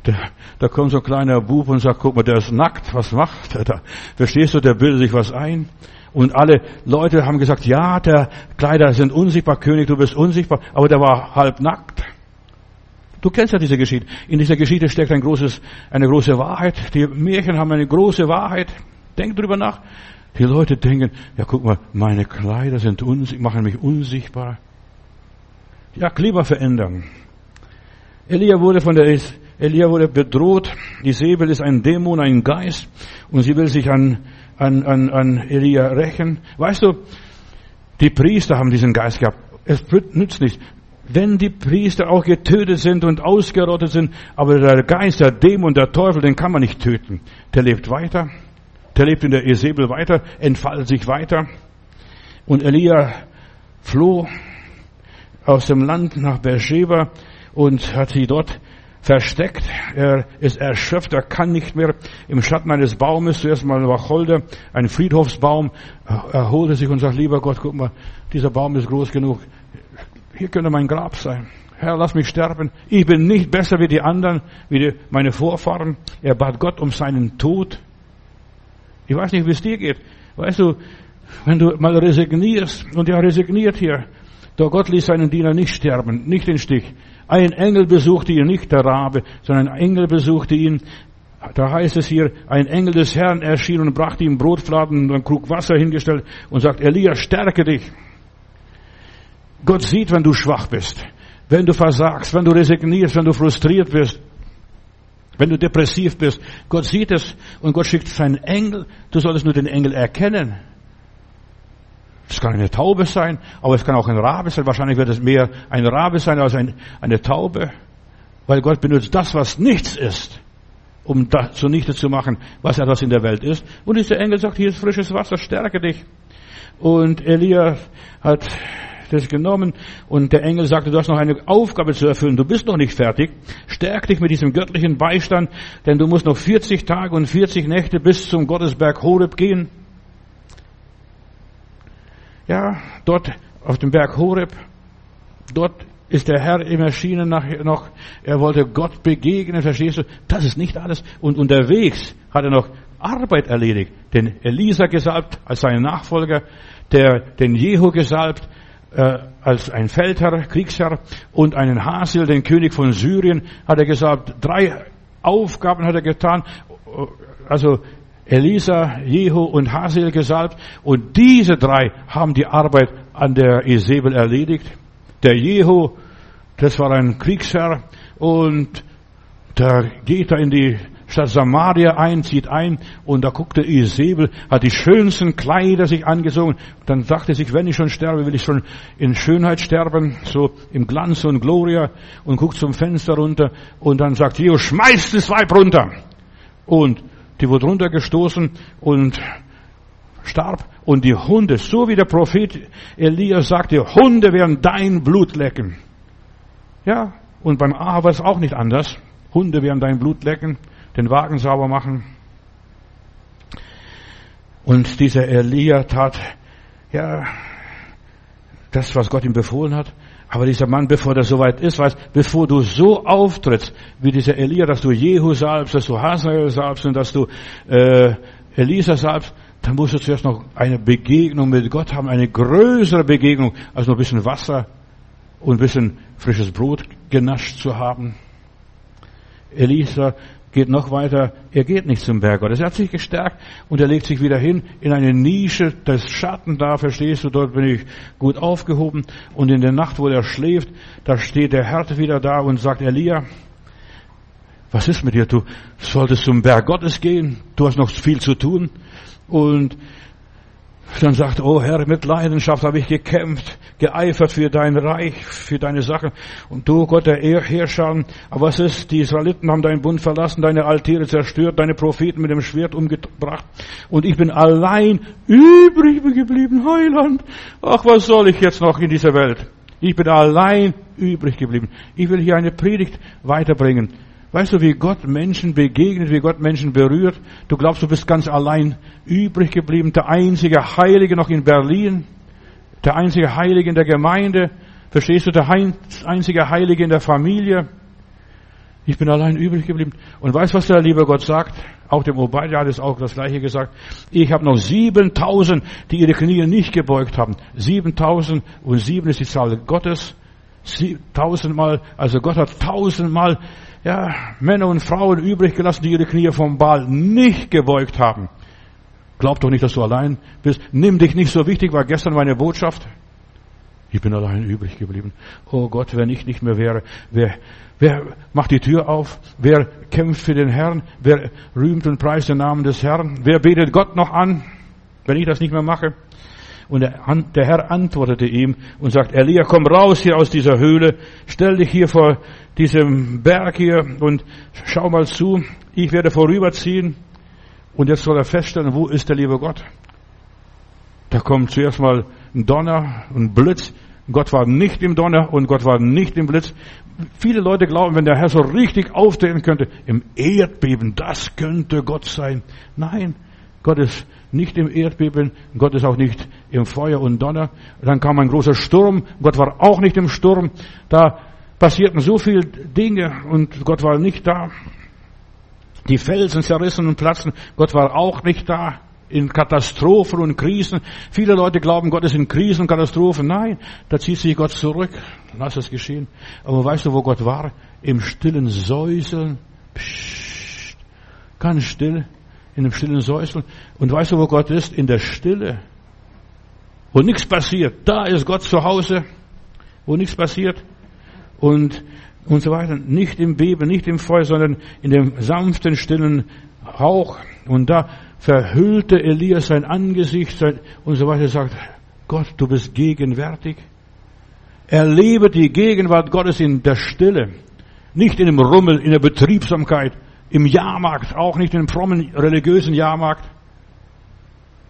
Da, da kommt so ein kleiner Bub und sagt, guck mal, der ist nackt, was macht er da? Verstehst du, der bildet sich was ein. Und alle Leute haben gesagt, ja, der Kleider sind unsichtbar, König, du bist unsichtbar, aber der war halb nackt. Du kennst ja diese Geschichte. In dieser Geschichte steckt ein großes, eine große Wahrheit. Die Märchen haben eine große Wahrheit. Denk drüber nach. Die Leute denken, ja guck mal, meine Kleider sind machen mich unsichtbar. Ja, Klimaveränderung. Elia wurde von der, Elia wurde bedroht. Die Säbel ist ein Dämon, ein Geist. Und sie will sich an an, an, an Elia rächen. Weißt du, die Priester haben diesen Geist gehabt. Es nützt nicht. Wenn die Priester auch getötet sind und ausgerottet sind, aber der Geist, der Dämon, der Teufel, den kann man nicht töten. Der lebt weiter. Der lebt in der Esebel weiter, entfaltet sich weiter. Und Elia floh aus dem Land nach Beersheba und hat sie dort versteckt. Er ist erschöpft, er kann nicht mehr. Im Schatten eines Baumes, zuerst mal Wacholder, ein Friedhofsbaum, erholte sich und sagt, lieber Gott, guck mal, dieser Baum ist groß genug. Hier könnte mein Grab sein. Herr, lass mich sterben. Ich bin nicht besser wie die anderen, wie die, meine Vorfahren. Er bat Gott um seinen Tod. Ich weiß nicht, wie es dir geht. Weißt du, wenn du mal resignierst, und er resigniert hier, doch Gott ließ seinen Diener nicht sterben, nicht den Stich. Ein Engel besuchte ihn, nicht der Rabe, sondern ein Engel besuchte ihn. Da heißt es hier, ein Engel des Herrn erschien und brachte ihm Brotfladen und einen Krug Wasser hingestellt und sagt, Elia, stärke dich. Gott sieht, wenn du schwach bist. wenn du versagst, wenn du resignierst, wenn du frustriert bist, wenn du depressiv bist. Gott sieht es und Gott schickt seinen Engel. Du solltest nur den Engel erkennen. Es kann eine Taube sein, aber es kann auch ein Rabe sein. Wahrscheinlich wird es mehr ein Rabe sein als ein, eine Taube. Weil Gott benutzt das, was nichts ist, um das zunichte zu machen, was etwas in der Welt ist. Und dieser Engel sagt, hier ist frisches Wasser, stärke dich. Und Elia hat das genommen und der Engel sagte, du hast noch eine Aufgabe zu erfüllen, du bist noch nicht fertig. Stärk dich mit diesem göttlichen Beistand, denn du musst noch 40 Tage und 40 Nächte bis zum Gottesberg Horeb gehen. Ja, dort auf dem Berg Horeb, dort ist der Herr ihm erschienen nach, noch, er wollte Gott begegnen, verstehst du? Das ist nicht alles. Und unterwegs hat er noch Arbeit erledigt. Den Elisa gesalbt als seinen Nachfolger, der, den Jehu gesalbt äh, als ein Feldherr, Kriegsherr und einen Hasil, den König von Syrien, hat er gesalbt. Drei Aufgaben hat er getan. Also Elisa, Jehu und Hasil gesalbt. Und diese drei haben die Arbeit an der Isabel erledigt. Der Jehu, das war ein Kriegsherr und da geht er in die Stadt Samaria ein, zieht ein und da guckte Isabel, hat die schönsten Kleider sich angezogen. Dann dachte sich, wenn ich schon sterbe, will ich schon in Schönheit sterben, so im Glanz und Gloria und guckt zum Fenster runter und dann sagt Jehu, schmeißt das Weib runter. Und die wurde runtergestoßen und starb. Und die Hunde, so wie der Prophet Elia sagte, Hunde werden dein Blut lecken. Ja, und beim Aha war es auch nicht anders. Hunde werden dein Blut lecken, den Wagen sauber machen. Und dieser Elia tat, ja, das, was Gott ihm befohlen hat. Aber dieser Mann, bevor der soweit ist, weiß, bevor du so auftrittst, wie dieser Elia, dass du Jehu salbst, dass du Hazael salbst und dass du äh, Elisa salbst, dann musst du zuerst noch eine Begegnung mit Gott haben, eine größere Begegnung, als nur ein bisschen Wasser und ein bisschen frisches Brot genascht zu haben. Elisa geht noch weiter, er geht nicht zum Berg Gottes. Er hat sich gestärkt und er legt sich wieder hin in eine Nische des Schatten da, verstehst du, dort bin ich gut aufgehoben. Und in der Nacht, wo er schläft, da steht der Herr wieder da und sagt, Elia, was ist mit dir? Du solltest zum Berg Gottes gehen. Du hast noch viel zu tun. Und dann sagt, oh Herr, mit Leidenschaft habe ich gekämpft, geeifert für dein Reich, für deine Sachen. Und du, Gott der Herrscher, aber was ist? Die Israeliten haben deinen Bund verlassen, deine Altäre zerstört, deine Propheten mit dem Schwert umgebracht. Und ich bin allein übrig geblieben, Heiland. Ach, was soll ich jetzt noch in dieser Welt? Ich bin allein übrig geblieben. Ich will hier eine Predigt weiterbringen. Weißt du, wie Gott Menschen begegnet, wie Gott Menschen berührt? Du glaubst, du bist ganz allein übrig geblieben, der einzige Heilige noch in Berlin, der einzige Heilige in der Gemeinde, verstehst du, der einzige Heilige in der Familie. Ich bin allein übrig geblieben. Und weißt du, was der liebe Gott sagt? Auch dem Obadiah hat es auch das Gleiche gesagt. Ich habe noch 7000, die ihre Knie nicht gebeugt haben. 7000 und sieben ist die Zahl Gottes. Tausendmal, also Gott hat tausendmal ja, Männer und Frauen übrig gelassen, die ihre Knie vom Ball nicht gebeugt haben. Glaub doch nicht, dass du allein bist. Nimm dich nicht so wichtig, war gestern meine Botschaft. Ich bin allein übrig geblieben. Oh Gott, wenn ich nicht mehr wäre, wer, wer macht die Tür auf? Wer kämpft für den Herrn? Wer rühmt und preist den Namen des Herrn? Wer betet Gott noch an, wenn ich das nicht mehr mache? Und der, Herr antwortete ihm und sagt, Elia, komm raus hier aus dieser Höhle, stell dich hier vor diesem Berg hier und schau mal zu, ich werde vorüberziehen. Und jetzt soll er feststellen, wo ist der liebe Gott? Da kommt zuerst mal ein Donner, ein Blitz. Gott war nicht im Donner und Gott war nicht im Blitz. Viele Leute glauben, wenn der Herr so richtig auftreten könnte, im Erdbeben, das könnte Gott sein. Nein, Gott ist nicht im Erdbeben, Gott ist auch nicht im Feuer und Donner. Dann kam ein großer Sturm, Gott war auch nicht im Sturm. Da passierten so viele Dinge und Gott war nicht da. Die Felsen zerrissen und platzen, Gott war auch nicht da. In Katastrophen und Krisen. Viele Leute glauben, Gott ist in Krisen und Katastrophen. Nein, da zieht sich Gott zurück. Lass es geschehen. Aber weißt du, wo Gott war? Im stillen Säuseln. Psst, ganz still in dem stillen Säuseln. Und weißt du, wo Gott ist? In der Stille. Wo nichts passiert. Da ist Gott zu Hause, wo nichts passiert. und, und so weiter. Nicht im Beben, nicht im Feuer, sondern in dem sanften, stillen Rauch. Und da verhüllte Elias sein Angesicht und so weiter, sagt, Gott, du bist gegenwärtig. Erlebe die Gegenwart Gottes in der Stille. Nicht in dem Rummel, in der Betriebsamkeit, im Jahrmarkt, auch nicht in dem frommen religiösen Jahrmarkt.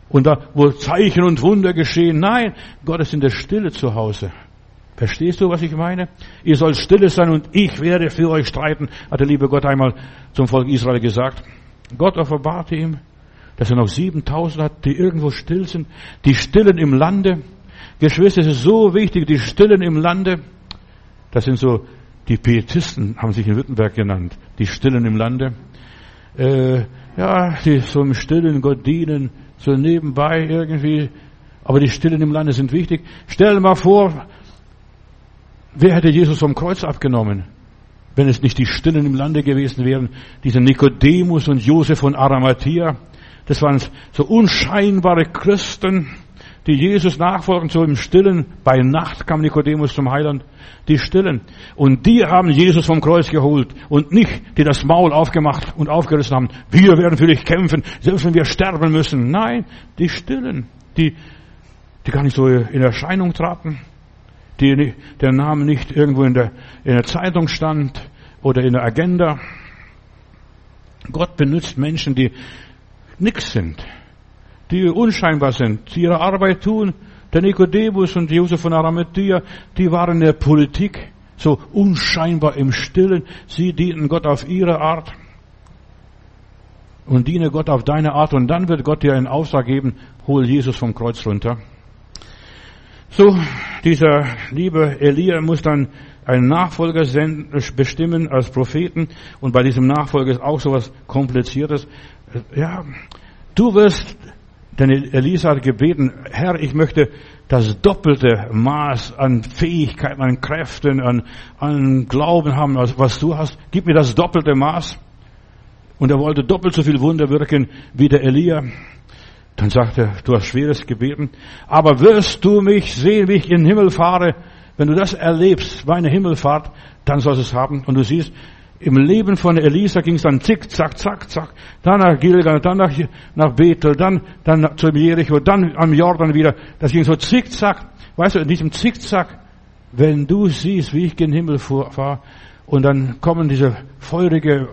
Und da, wo Zeichen und Wunder geschehen. Nein, Gott ist in der Stille zu Hause. Verstehst du, was ich meine? Ihr sollt stille sein und ich werde für euch streiten, hat der liebe Gott einmal zum Volk Israel gesagt. Gott offenbarte ihm, dass er noch 7000 hat, die irgendwo still sind, die Stillen im Lande. Geschwister, es ist so wichtig, die Stillen im Lande. Das sind so die Pietisten haben sich in Württemberg genannt, die Stillen im Lande. Äh, ja, die so im Stillen Gott dienen, so nebenbei irgendwie. Aber die Stillen im Lande sind wichtig. Stell dir mal vor, wer hätte Jesus vom Kreuz abgenommen, wenn es nicht die Stillen im Lande gewesen wären, diese Nikodemus und Josef von Arimathea. Das waren so unscheinbare Christen, die Jesus nachfolgen, so im Stillen. Bei Nacht kam Nikodemus zum Heiland. Die Stillen. Und die haben Jesus vom Kreuz geholt und nicht, die das Maul aufgemacht und aufgerissen haben. Wir werden für dich kämpfen, selbst wenn wir sterben müssen. Nein, die Stillen, die, die gar nicht so in Erscheinung traten, die der Name nicht irgendwo in der, in der Zeitung stand oder in der Agenda. Gott benutzt Menschen, die nichts sind die unscheinbar sind, die ihre Arbeit tun. Der Nikodemus und Josef von Arimathea, die waren in der Politik, so unscheinbar im Stillen. Sie dienten Gott auf ihre Art und diene Gott auf deine Art und dann wird Gott dir einen Auftrag geben, hol Jesus vom Kreuz runter. So, dieser liebe Elia muss dann einen Nachfolger bestimmen als Propheten und bei diesem Nachfolger ist auch so was Kompliziertes. Ja, du wirst denn Elisa hat gebeten, Herr, ich möchte das doppelte Maß an Fähigkeiten, an Kräften, an, an Glauben haben, was du hast. Gib mir das doppelte Maß. Und er wollte doppelt so viel Wunder wirken wie der Elia. Dann sagte er, du hast schweres gebeten. Aber wirst du mich sehen, wie ich in den Himmel fahre? Wenn du das erlebst, meine Himmelfahrt, dann sollst du es haben. Und du siehst, im Leben von Elisa ging es dann zick, zack, zack, zack. Dann nach Gilgal, dann nach, nach Bethel, dann, dann zu Jericho, dann am Jordan wieder. Das ging so zick, zack. Weißt du, in diesem Zickzack, wenn du siehst, wie ich gen Himmel fahre, und dann kommen diese feurige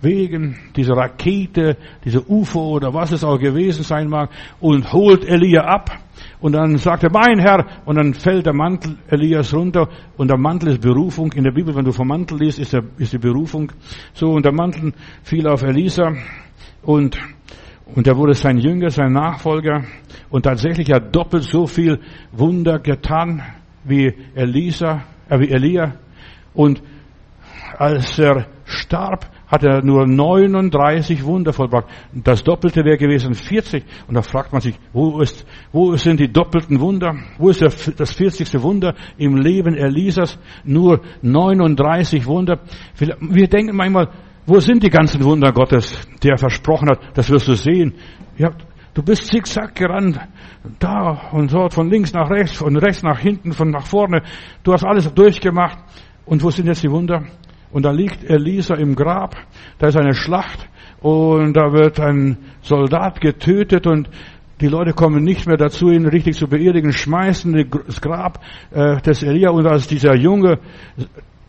Wegen, diese Rakete, diese UFO oder was es auch gewesen sein mag, und holt Elia ab. Und dann sagt er, mein Herr, und dann fällt der Mantel Elias runter, und der Mantel ist Berufung. In der Bibel, wenn du vom Mantel liest, ist, der, ist die Berufung. So, und der Mantel fiel auf Elisa, und, und er wurde sein Jünger, sein Nachfolger, und tatsächlich hat doppelt so viel Wunder getan wie Elisa, äh, wie Elia. Und als er starb, hat er nur 39 Wunder vollbracht. Das Doppelte wäre gewesen 40. Und da fragt man sich, wo, ist, wo sind die doppelten Wunder? Wo ist das 40. Wunder im Leben Elisas? Nur 39 Wunder. Wir denken manchmal, wo sind die ganzen Wunder Gottes, die er versprochen hat? Das wirst du sehen. Ja, du bist zickzack gerannt. Da und dort, von links nach rechts, von rechts nach hinten, von nach vorne. Du hast alles durchgemacht. Und wo sind jetzt die Wunder? Und da liegt Elisa im Grab, da ist eine Schlacht und da wird ein Soldat getötet und die Leute kommen nicht mehr dazu, ihn richtig zu beerdigen, schmeißen das Grab äh, des Elia und als dieser junge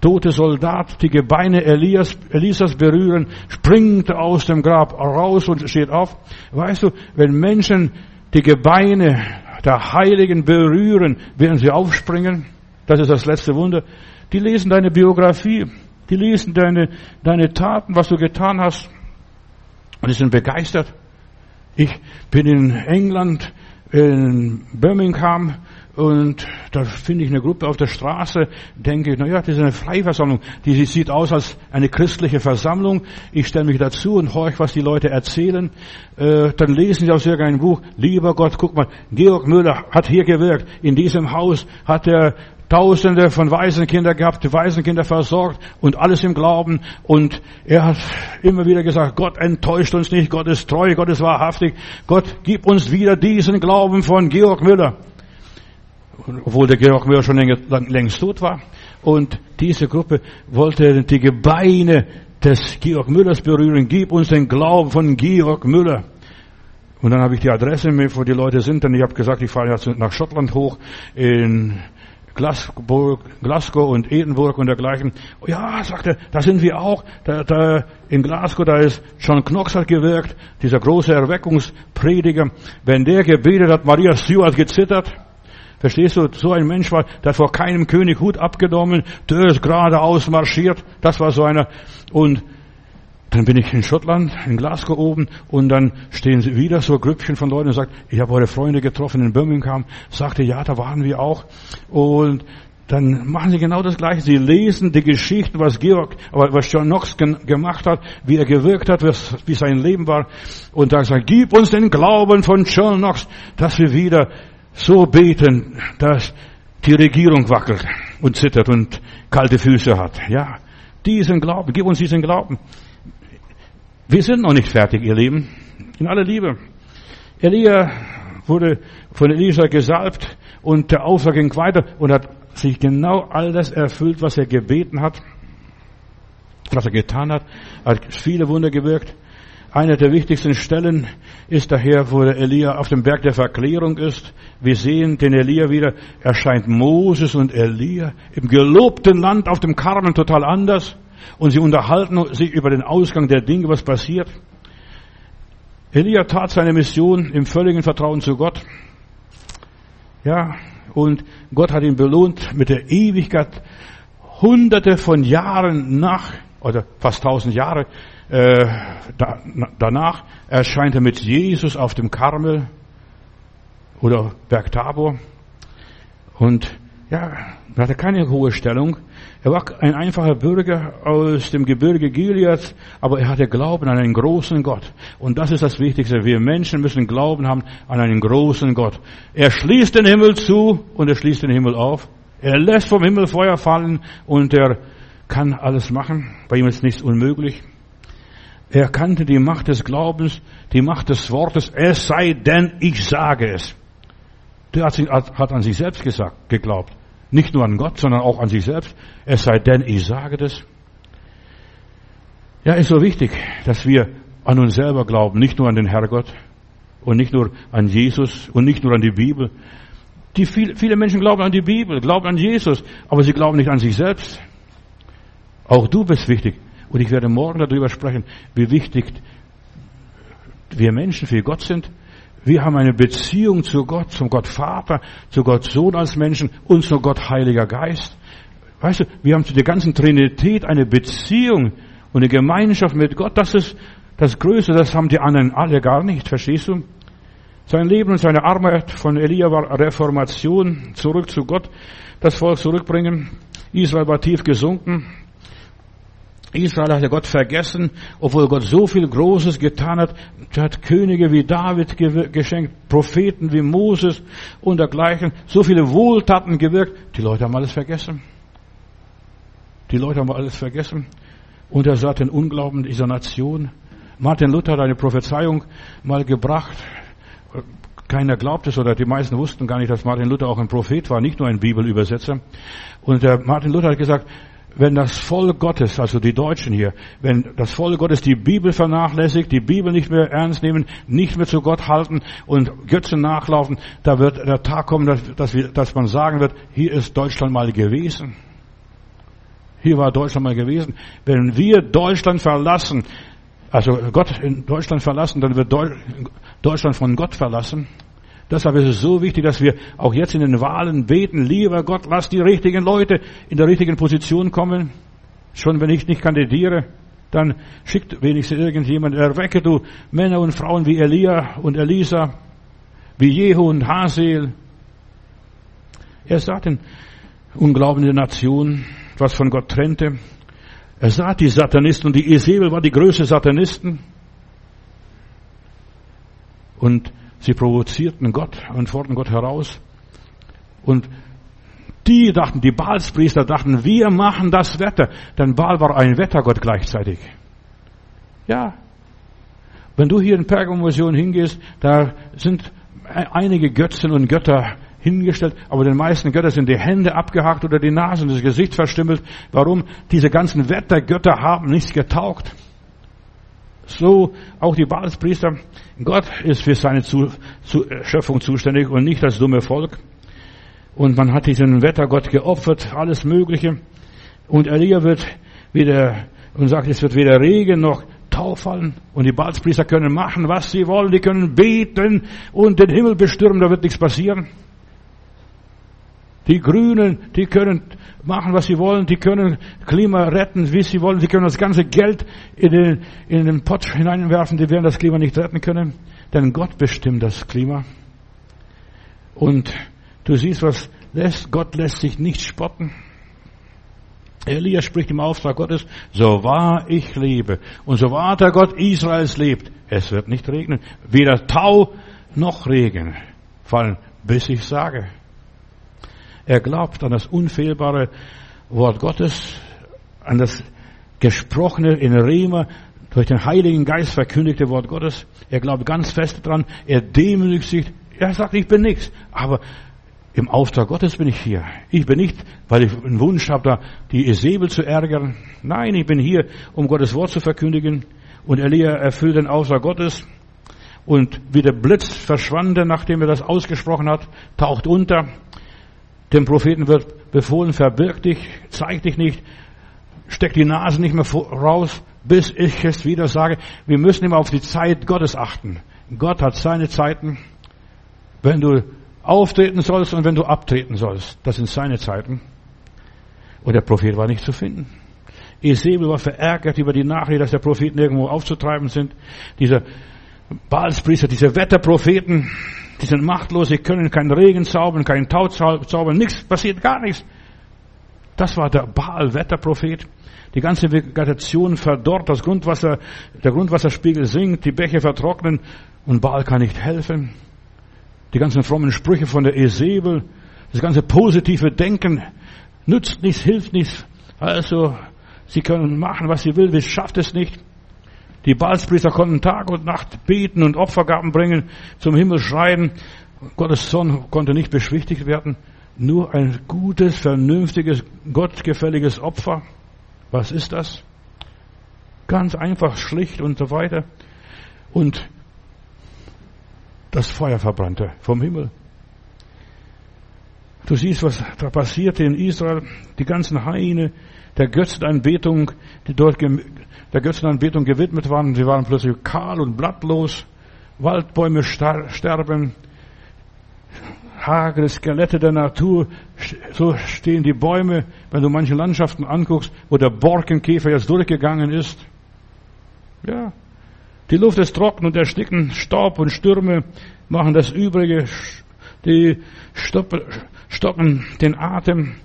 tote Soldat die Gebeine Elias, Elisas berühren, springt aus dem Grab raus und steht auf. Weißt du, wenn Menschen die Gebeine der Heiligen berühren, werden sie aufspringen. Das ist das letzte Wunder. Die lesen deine Biografie. Die lesen deine, deine Taten, was du getan hast. Und die sind begeistert. Ich bin in England, in Birmingham, und da finde ich eine Gruppe auf der Straße, denke ich, naja, das ist eine Freiversammlung. Die sieht aus als eine christliche Versammlung. Ich stelle mich dazu und horch, was die Leute erzählen. Äh, dann lesen sie aus irgendeinem Buch, lieber Gott, guck mal, Georg Müller hat hier gewirkt. In diesem Haus hat er Tausende von Waisenkinder gehabt, die Waisenkinder versorgt und alles im Glauben. Und er hat immer wieder gesagt, Gott enttäuscht uns nicht, Gott ist treu, Gott ist wahrhaftig. Gott, gib uns wieder diesen Glauben von Georg Müller. Obwohl der Georg Müller schon längst tot war. Und diese Gruppe wollte die Gebeine des Georg Müllers berühren. Gib uns den Glauben von Georg Müller. Und dann habe ich die Adresse, wo die Leute sind, denn ich habe gesagt, ich fahre jetzt nach Schottland hoch, in Glasgow, Glasgow und Edinburgh und dergleichen. Ja, sagte, da sind wir auch. Da, da in Glasgow, da ist John Knox hat gewirkt, dieser große Erweckungsprediger. Wenn der gebetet hat, Maria Stuart gezittert. Verstehst du, so ein Mensch war, der hat vor keinem König Hut abgenommen, der ist geradeaus marschiert. Das war so einer. Und dann bin ich in Schottland, in Glasgow oben, und dann stehen wieder so Grüppchen von Leuten und sagt, ich habe eure Freunde getroffen in Birmingham. Sagte, ja, da waren wir auch. Und dann machen sie genau das Gleiche. Sie lesen die Geschichten, was Georg, was John Knox gemacht hat, wie er gewirkt hat, wie sein Leben war. Und dann sagt, gib uns den Glauben von John Knox, dass wir wieder so beten, dass die Regierung wackelt und zittert und kalte Füße hat. Ja, diesen Glauben, gib uns diesen Glauben. Wir sind noch nicht fertig, ihr Lieben. In aller Liebe. Elia wurde von Elisa gesalbt und der Auftrag ging weiter und hat sich genau all das erfüllt, was er gebeten hat, was er getan hat, hat viele Wunder gewirkt. Eine der wichtigsten Stellen ist daher, wo der Elia auf dem Berg der Verklärung ist. Wir sehen den Elia wieder, erscheint Moses und Elia im gelobten Land auf dem Karmen total anders und sie unterhalten sich über den Ausgang der Dinge, was passiert. Elia tat seine Mission im völligen Vertrauen zu Gott. Ja, und Gott hat ihn belohnt mit der Ewigkeit. Hunderte von Jahren nach, oder fast tausend Jahre äh, da, danach, erscheint er mit Jesus auf dem Karmel oder Berg Tabor. Und ja, er hatte keine hohe Stellung. Er war ein einfacher Bürger aus dem Gebirge Gilead, aber er hatte Glauben an einen großen Gott. Und das ist das Wichtigste. Wir Menschen müssen Glauben haben an einen großen Gott. Er schließt den Himmel zu und er schließt den Himmel auf. Er lässt vom Himmel Feuer fallen und er kann alles machen. Bei ihm ist nichts unmöglich. Er kannte die Macht des Glaubens, die Macht des Wortes, es sei denn, ich sage es. Der hat, an sich selbst gesagt, geglaubt. Nicht nur an Gott, sondern auch an sich selbst. Es sei denn, ich sage das. Ja, ist so wichtig, dass wir an uns selber glauben, nicht nur an den Herrgott und nicht nur an Jesus und nicht nur an die Bibel. Die viel, viele Menschen glauben an die Bibel, glauben an Jesus, aber sie glauben nicht an sich selbst. Auch du bist wichtig. Und ich werde morgen darüber sprechen, wie wichtig wir Menschen für Gott sind wir haben eine Beziehung zu Gott, zum Gott Vater, zu Gott Sohn als Menschen und zu Gott Heiliger Geist. Weißt du, wir haben zu der ganzen Trinität eine Beziehung und eine Gemeinschaft mit Gott. Das ist das Größte, das haben die anderen alle gar nicht, verstehst du? Sein Leben und seine Arbeit von Elia war Reformation, zurück zu Gott, das Volk zurückbringen. Israel war tief gesunken, Israel hatte Gott vergessen, obwohl Gott so viel Großes getan hat. Er hat Könige wie David geschenkt, Propheten wie Moses und dergleichen, so viele Wohltaten gewirkt. Die Leute haben alles vergessen. Die Leute haben alles vergessen. Und er sah den Unglauben dieser Nation. Martin Luther hat eine Prophezeiung mal gebracht. Keiner glaubt es oder die meisten wussten gar nicht, dass Martin Luther auch ein Prophet war, nicht nur ein Bibelübersetzer. Und der Martin Luther hat gesagt, wenn das Volk Gottes, also die Deutschen hier, wenn das Volk Gottes die Bibel vernachlässigt, die Bibel nicht mehr ernst nehmen, nicht mehr zu Gott halten und Götzen nachlaufen, da wird der Tag kommen, dass, dass, wir, dass man sagen wird, hier ist Deutschland mal gewesen. Hier war Deutschland mal gewesen. Wenn wir Deutschland verlassen, also Gott in Deutschland verlassen, dann wird Deutschland von Gott verlassen. Deshalb ist es so wichtig, dass wir auch jetzt in den Wahlen beten, lieber Gott, lass die richtigen Leute in der richtigen Position kommen. Schon wenn ich nicht kandidiere, dann schickt wenigstens irgendjemand, erwecke du Männer und Frauen wie Elia und Elisa, wie Jehu und Hasel. Er sah den unglaubenden Nation, was von Gott trennte. Er sah die Satanisten und die Isabel war die größte Satanisten. Und Sie provozierten Gott und forderten Gott heraus. Und die dachten, die Baalspriester dachten, wir machen das Wetter. Denn Baal war ein Wettergott gleichzeitig. Ja. Wenn du hier in Pergamon-Mission hingehst, da sind einige Götzen und Götter hingestellt, aber den meisten Göttern sind die Hände abgehakt oder die Nase und das Gesicht verstümmelt. Warum? Diese ganzen Wettergötter haben nichts getaugt. So auch die Baalspriester. Gott ist für seine zu, zu, Schöpfung zuständig und nicht das dumme Volk. Und man hat diesen Wettergott geopfert, alles Mögliche. Und Elia wird wieder und sagt, es wird weder Regen noch Tau fallen. Und die Baalspriester können machen, was sie wollen. Die können beten und den Himmel bestürmen, da wird nichts passieren. Die Grünen, die können machen, was sie wollen, die können Klima retten, wie sie wollen, sie können das ganze Geld in den, in den Pott hineinwerfen, die werden das Klima nicht retten können, denn Gott bestimmt das Klima. Und du siehst, was lässt, Gott lässt sich nicht spotten. Elia spricht im Auftrag Gottes, so wahr ich lebe und so wahr der Gott Israels lebt, es wird nicht regnen, weder Tau noch Regen fallen, bis ich sage. Er glaubt an das unfehlbare Wort Gottes, an das gesprochene in Rema durch den Heiligen Geist verkündigte Wort Gottes. Er glaubt ganz fest daran. Er demütigt sich. Er sagt, ich bin nichts. Aber im Auftrag Gottes bin ich hier. Ich bin nicht, weil ich einen Wunsch habe, da die Esebel zu ärgern. Nein, ich bin hier, um Gottes Wort zu verkündigen. Und Elia erfüllt den Auftrag Gottes. Und wie der Blitz verschwand, nachdem er das ausgesprochen hat, taucht unter. Dem Propheten wird befohlen, verbirg dich, zeig dich nicht, steck die Nase nicht mehr raus, bis ich es wieder sage. Wir müssen immer auf die Zeit Gottes achten. Gott hat seine Zeiten. Wenn du auftreten sollst und wenn du abtreten sollst, das sind seine Zeiten. Und der Prophet war nicht zu finden. Esebel war verärgert über die Nachricht, dass der Propheten irgendwo aufzutreiben sind. Dieser Baalspriester, diese Wetterpropheten, die sind machtlos, sie können keinen Regen zaubern, keinen Tau zaubern, nichts, passiert gar nichts. Das war der Baal-Wetterprophet. Die ganze Vegetation verdorrt, das Grundwasser, der Grundwasserspiegel sinkt, die Bäche vertrocknen und Baal kann nicht helfen. Die ganzen frommen Sprüche von der Esebel, das ganze positive Denken nützt nichts, hilft nichts. Also, sie können machen, was sie will, sie schafft es nicht. Die Balspriester konnten Tag und Nacht beten und Opfergaben bringen, zum Himmel schreien. Gottes Sohn konnte nicht beschwichtigt werden. Nur ein gutes, vernünftiges, gottgefälliges Opfer. Was ist das? Ganz einfach, schlicht und so weiter. Und das Feuer verbrannte vom Himmel. Du siehst, was da passierte in Israel. Die ganzen Haine der Götzenanbetung, die dort der Götzenanbetung gewidmet waren. Sie waren plötzlich kahl und blattlos. Waldbäume sterben. Hagere Skelette der Natur. So stehen die Bäume, wenn du manche Landschaften anguckst, wo der Borkenkäfer jetzt durchgegangen ist. Ja. Die Luft ist trocken und ersticken. Staub und Stürme machen das Übrige. Die stoppen den Atem.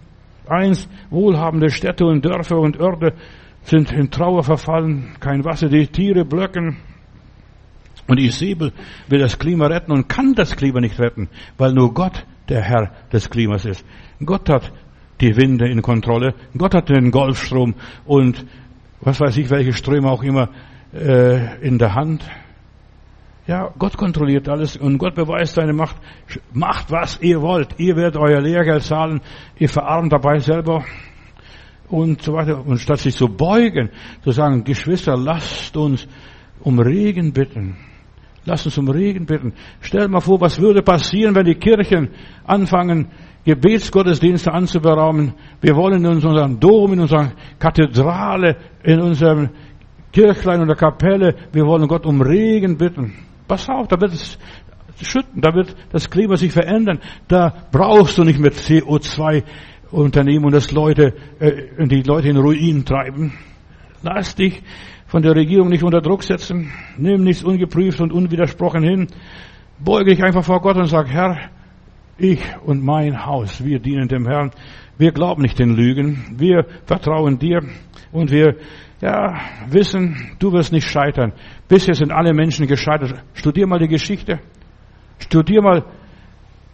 Eins, wohlhabende Städte und Dörfer und Orte sind in Trauer verfallen, kein Wasser, die Tiere blöcken. Und Isabel will das Klima retten und kann das Klima nicht retten, weil nur Gott der Herr des Klimas ist. Gott hat die Winde in Kontrolle, Gott hat den Golfstrom und was weiß ich, welche Ströme auch immer äh, in der Hand. Ja, Gott kontrolliert alles und Gott beweist seine Macht. Macht, was ihr wollt. Ihr werdet euer Lehrgeld zahlen. Ihr verarmt dabei selber und so weiter. Und statt sich zu beugen, zu sagen, Geschwister, lasst uns um Regen bitten. Lasst uns um Regen bitten. Stell mal vor, was würde passieren, wenn die Kirchen anfangen, Gebetsgottesdienste anzuberaumen. Wir wollen in unserem Dom, in unserer Kathedrale, in unserem Kirchlein oder Kapelle, wir wollen Gott um Regen bitten. Pass auf, da wird es schütten, da wird das Klima sich verändern. Da brauchst du nicht mit CO2 Unternehmen und das Leute, äh, die Leute in Ruin treiben. Lass dich von der Regierung nicht unter Druck setzen. Nimm nichts ungeprüft und unwidersprochen hin. Beuge dich einfach vor Gott und sag, Herr, ich und mein Haus, wir dienen dem Herrn. Wir glauben nicht den Lügen. Wir vertrauen dir und wir ja, wissen, du wirst nicht scheitern. Bisher sind alle Menschen gescheitert. Studier mal die Geschichte. Studier mal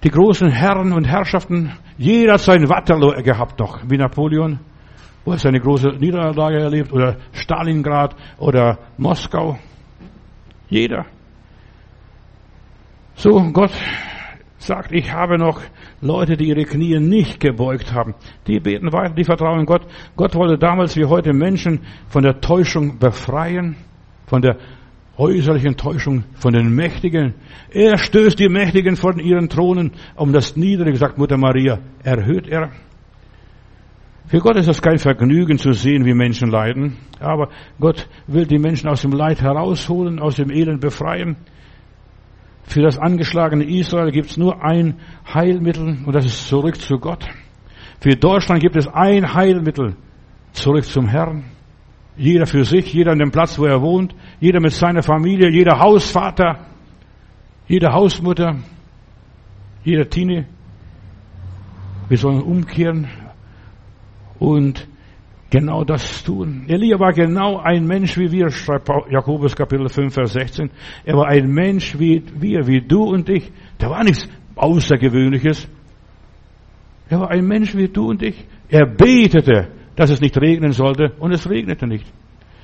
die großen Herren und Herrschaften, jeder hat sein Waterloo gehabt noch, wie Napoleon, wo er seine große Niederlage erlebt, oder Stalingrad oder Moskau. Jeder. So, Gott sagt, ich habe noch Leute, die ihre Knie nicht gebeugt haben. Die beten weiter, die vertrauen Gott. Gott wollte damals wie heute Menschen von der Täuschung befreien, von der äußerlichen Täuschung von den Mächtigen. Er stößt die Mächtigen von ihren Thronen, um das Niedrige, sagt Mutter Maria, erhöht er. Für Gott ist es kein Vergnügen zu sehen, wie Menschen leiden, aber Gott will die Menschen aus dem Leid herausholen, aus dem Elend befreien. Für das angeschlagene Israel gibt es nur ein Heilmittel und das ist zurück zu Gott. Für Deutschland gibt es ein Heilmittel, zurück zum Herrn. Jeder für sich, jeder an dem Platz, wo er wohnt, jeder mit seiner Familie, jeder Hausvater, jede Hausmutter, jeder Tine. Wir sollen umkehren und genau das tun. Elia war genau ein Mensch wie wir, schreibt Jakobus Kapitel 5, Vers 16. Er war ein Mensch wie wir, wie du und ich. Der war nichts Außergewöhnliches. Er war ein Mensch wie du und ich. Er betete, dass es nicht regnen sollte und es regnete nicht.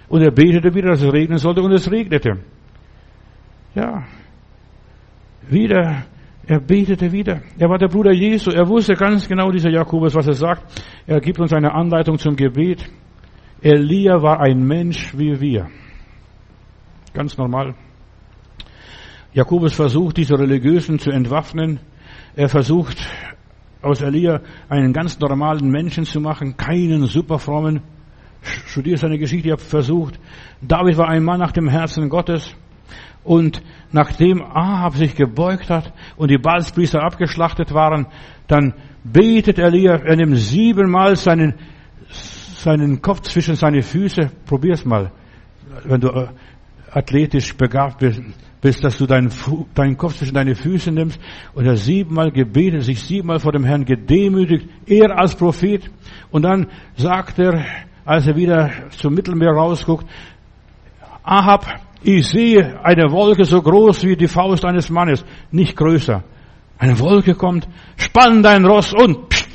Und er betete wieder, dass es regnen sollte und es regnete. Ja. Wieder, er betete wieder. Er war der Bruder Jesu. Er wusste ganz genau, dieser Jakobus, was er sagt. Er gibt uns eine Anleitung zum Gebet. Elia war ein Mensch wie wir. Ganz normal. Jakobus versucht, diese Religiösen zu entwaffnen. Er versucht, aus Elia einen ganz normalen Menschen zu machen, keinen superfrommen. Studiert seine Geschichte, ich habe versucht. David war ein Mann nach dem Herzen Gottes. Und nachdem Ahab sich gebeugt hat und die Balspriester abgeschlachtet waren, dann betet Elia, er nimmt siebenmal seinen, seinen Kopf zwischen seine Füße. Probier's mal. Wenn du äh, athletisch begabt bist, bis dass du deinen, deinen Kopf zwischen deine Füße nimmst und er siebenmal gebetet, sich siebenmal vor dem Herrn gedemütigt, er als Prophet. Und dann sagt er, als er wieder zum Mittelmeer rausguckt, Ahab, ich sehe eine Wolke so groß wie die Faust eines Mannes, nicht größer. Eine Wolke kommt, spann dein Ross und pst,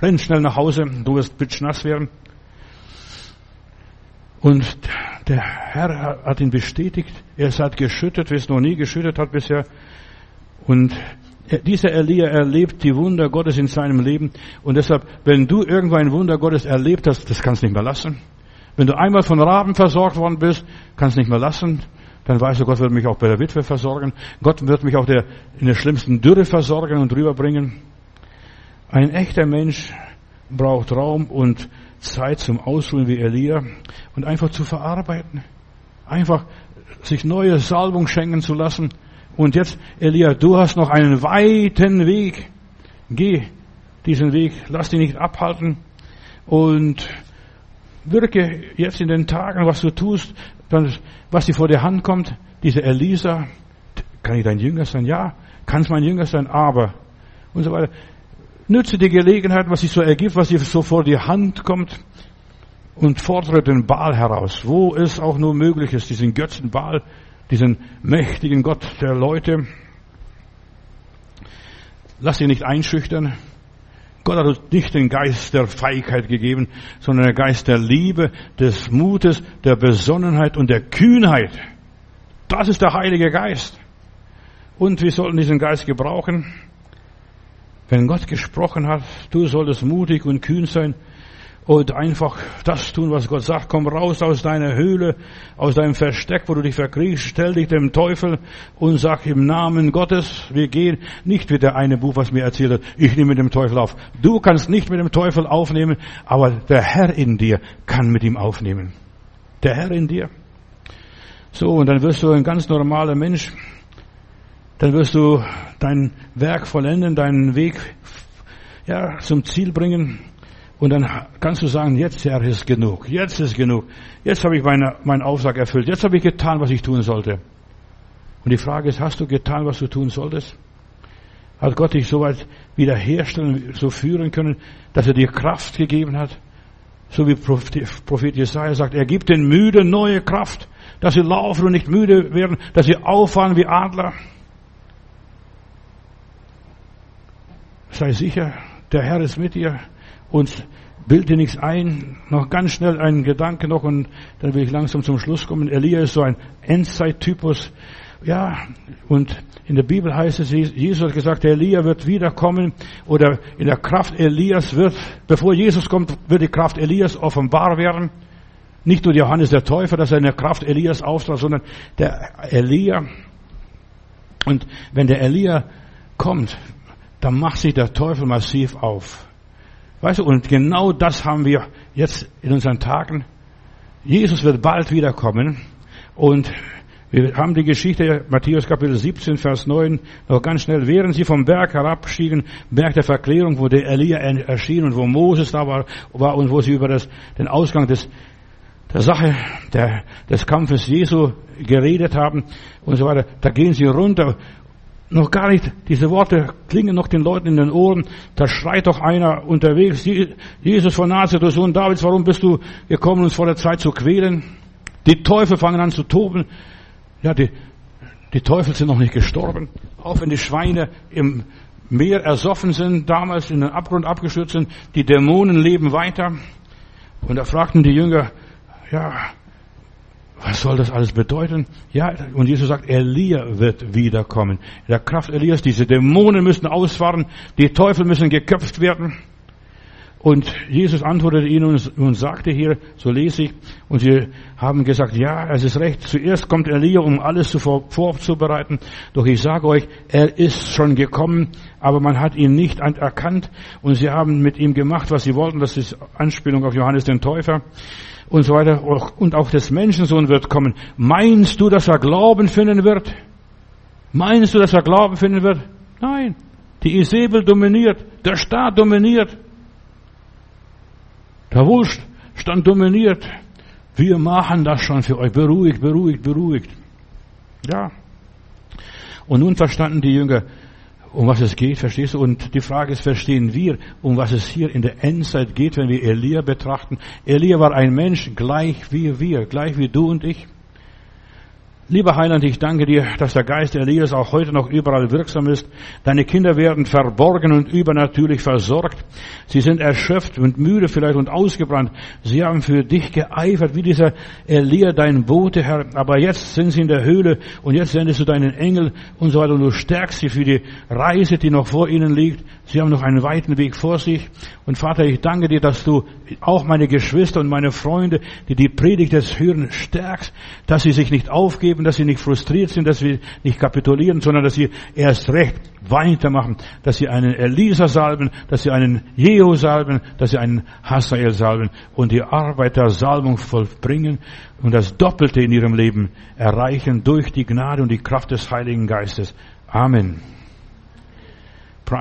renn schnell nach Hause, du wirst bitchnass werden. Und der Herr hat ihn bestätigt. Er hat geschüttet, wie es noch nie geschüttet hat bisher. Und dieser Elia erlebt die Wunder Gottes in seinem Leben. Und deshalb, wenn du irgendwo ein Wunder Gottes erlebt hast, das kannst du nicht mehr lassen. Wenn du einmal von Raben versorgt worden bist, kannst du nicht mehr lassen. Dann weißt du, Gott wird mich auch bei der Witwe versorgen. Gott wird mich auch der, in der schlimmsten Dürre versorgen und rüberbringen. Ein echter Mensch braucht Raum und Zeit zum Ausruhen wie Elia und einfach zu verarbeiten. Einfach sich neue Salbung schenken zu lassen. Und jetzt, Elia, du hast noch einen weiten Weg. Geh diesen Weg, lass dich nicht abhalten und wirke jetzt in den Tagen, was du tust, was dir vor der Hand kommt. Diese Elisa, kann ich dein Jünger sein? Ja, kann es mein Jünger sein, aber und so weiter. Nütze die Gelegenheit, was sich so ergibt, was dir so vor die Hand kommt und fordere den Baal heraus, wo es auch nur möglich ist, diesen Götzen Baal, diesen mächtigen Gott der Leute. Lass dich nicht einschüchtern. Gott hat uns nicht den Geist der Feigheit gegeben, sondern den Geist der Liebe, des Mutes, der Besonnenheit und der Kühnheit. Das ist der Heilige Geist. Und wir sollten diesen Geist gebrauchen. Wenn Gott gesprochen hat, du solltest mutig und kühn sein und einfach das tun, was Gott sagt. Komm raus aus deiner Höhle, aus deinem Versteck, wo du dich verkriechst. Stell dich dem Teufel und sag im Namen Gottes, wir gehen nicht wie der eine Buch, was mir erzählt hat, ich nehme mit dem Teufel auf. Du kannst nicht mit dem Teufel aufnehmen, aber der Herr in dir kann mit ihm aufnehmen. Der Herr in dir. So, und dann wirst du ein ganz normaler Mensch, dann wirst du dein Werk vollenden, deinen Weg ja, zum Ziel bringen. Und dann kannst du sagen, jetzt Herr ist genug, jetzt ist genug, jetzt habe ich meine, meinen Auftrag erfüllt, jetzt habe ich getan, was ich tun sollte. Und die Frage ist, hast du getan, was du tun solltest? Hat Gott dich so weit wiederherstellen, so führen können, dass er dir Kraft gegeben hat? So wie Prophet Jesaja sagt, er gibt den Müden neue Kraft, dass sie laufen und nicht müde werden, dass sie auffahren wie Adler. Sei sicher, der Herr ist mit dir und bilde nichts ein. Noch ganz schnell einen Gedanke noch und dann will ich langsam zum Schluss kommen. Elia ist so ein Endzeittypus ja, und in der Bibel heißt es, Jesus hat gesagt, Elia wird wiederkommen oder in der Kraft Elias wird, bevor Jesus kommt, wird die Kraft Elias offenbar werden. Nicht nur Johannes der Täufer, dass er in der Kraft Elias auftrat, sondern der Elia. Und wenn der Elia kommt, dann macht sich der Teufel massiv auf. Weißt du, und genau das haben wir jetzt in unseren Tagen. Jesus wird bald wiederkommen und wir haben die Geschichte, Matthäus Kapitel 17, Vers 9, noch ganz schnell. Während sie vom Berg herabstiegen, Berg der Verklärung, wo der Elia erschien und wo Moses da war, war und wo sie über das, den Ausgang des, der Sache, der, des Kampfes Jesu geredet haben und so weiter. Da gehen sie runter. Noch gar nicht, diese Worte klingen noch den Leuten in den Ohren. Da schreit doch einer unterwegs, Jesus von Nazareth, du Sohn Davids, warum bist du gekommen, uns vor der Zeit zu quälen? Die Teufel fangen an zu toben. Ja, die, die Teufel sind noch nicht gestorben. Auch wenn die Schweine im Meer ersoffen sind, damals in den Abgrund abgestürzt sind, die Dämonen leben weiter. Und da fragten die Jünger, ja, was soll das alles bedeuten? Ja, und Jesus sagt, Elia wird wiederkommen. In der Kraft Elias, diese Dämonen müssen ausfahren, die Teufel müssen geköpft werden. Und Jesus antwortete ihnen und sagte hier, so lese ich, und sie haben gesagt, ja, es ist recht, zuerst kommt Elia, um alles vorzubereiten, doch ich sage euch, er ist schon gekommen, aber man hat ihn nicht erkannt und sie haben mit ihm gemacht, was sie wollten, das ist Anspielung auf Johannes den Täufer und so weiter, und auch des Menschensohn wird kommen. Meinst du, dass er Glauben finden wird? Meinst du, dass er Glauben finden wird? Nein. Die Isabel dominiert, der Staat dominiert, der Wohlstand dominiert. Wir machen das schon für euch. Beruhigt, beruhigt, beruhigt. Ja. Und nun verstanden die Jünger, um was es geht, verstehst du? Und die Frage ist, verstehen wir, um was es hier in der Endzeit geht, wenn wir Elia betrachten? Elia war ein Mensch gleich wie wir, gleich wie du und ich. Lieber Heiland, ich danke dir, dass der Geist Elias auch heute noch überall wirksam ist. Deine Kinder werden verborgen und übernatürlich versorgt. Sie sind erschöpft und müde vielleicht und ausgebrannt. Sie haben für dich geeifert, wie dieser Elia, dein Bote, Herr. Aber jetzt sind sie in der Höhle und jetzt sendest du deinen Engel und so weiter und du stärkst sie für die Reise, die noch vor ihnen liegt. Sie haben noch einen weiten Weg vor sich. Und Vater, ich danke dir, dass du auch meine Geschwister und meine Freunde, die die Predigt des Hören stärkst, dass sie sich nicht aufgeben, dass sie nicht frustriert sind, dass sie nicht kapitulieren, sondern dass sie erst recht weitermachen, dass sie einen Elisa salben, dass sie einen Jehu salben, dass sie einen Hazael salben und die Arbeit der Salbung vollbringen und das Doppelte in ihrem Leben erreichen durch die Gnade und die Kraft des Heiligen Geistes. Amen.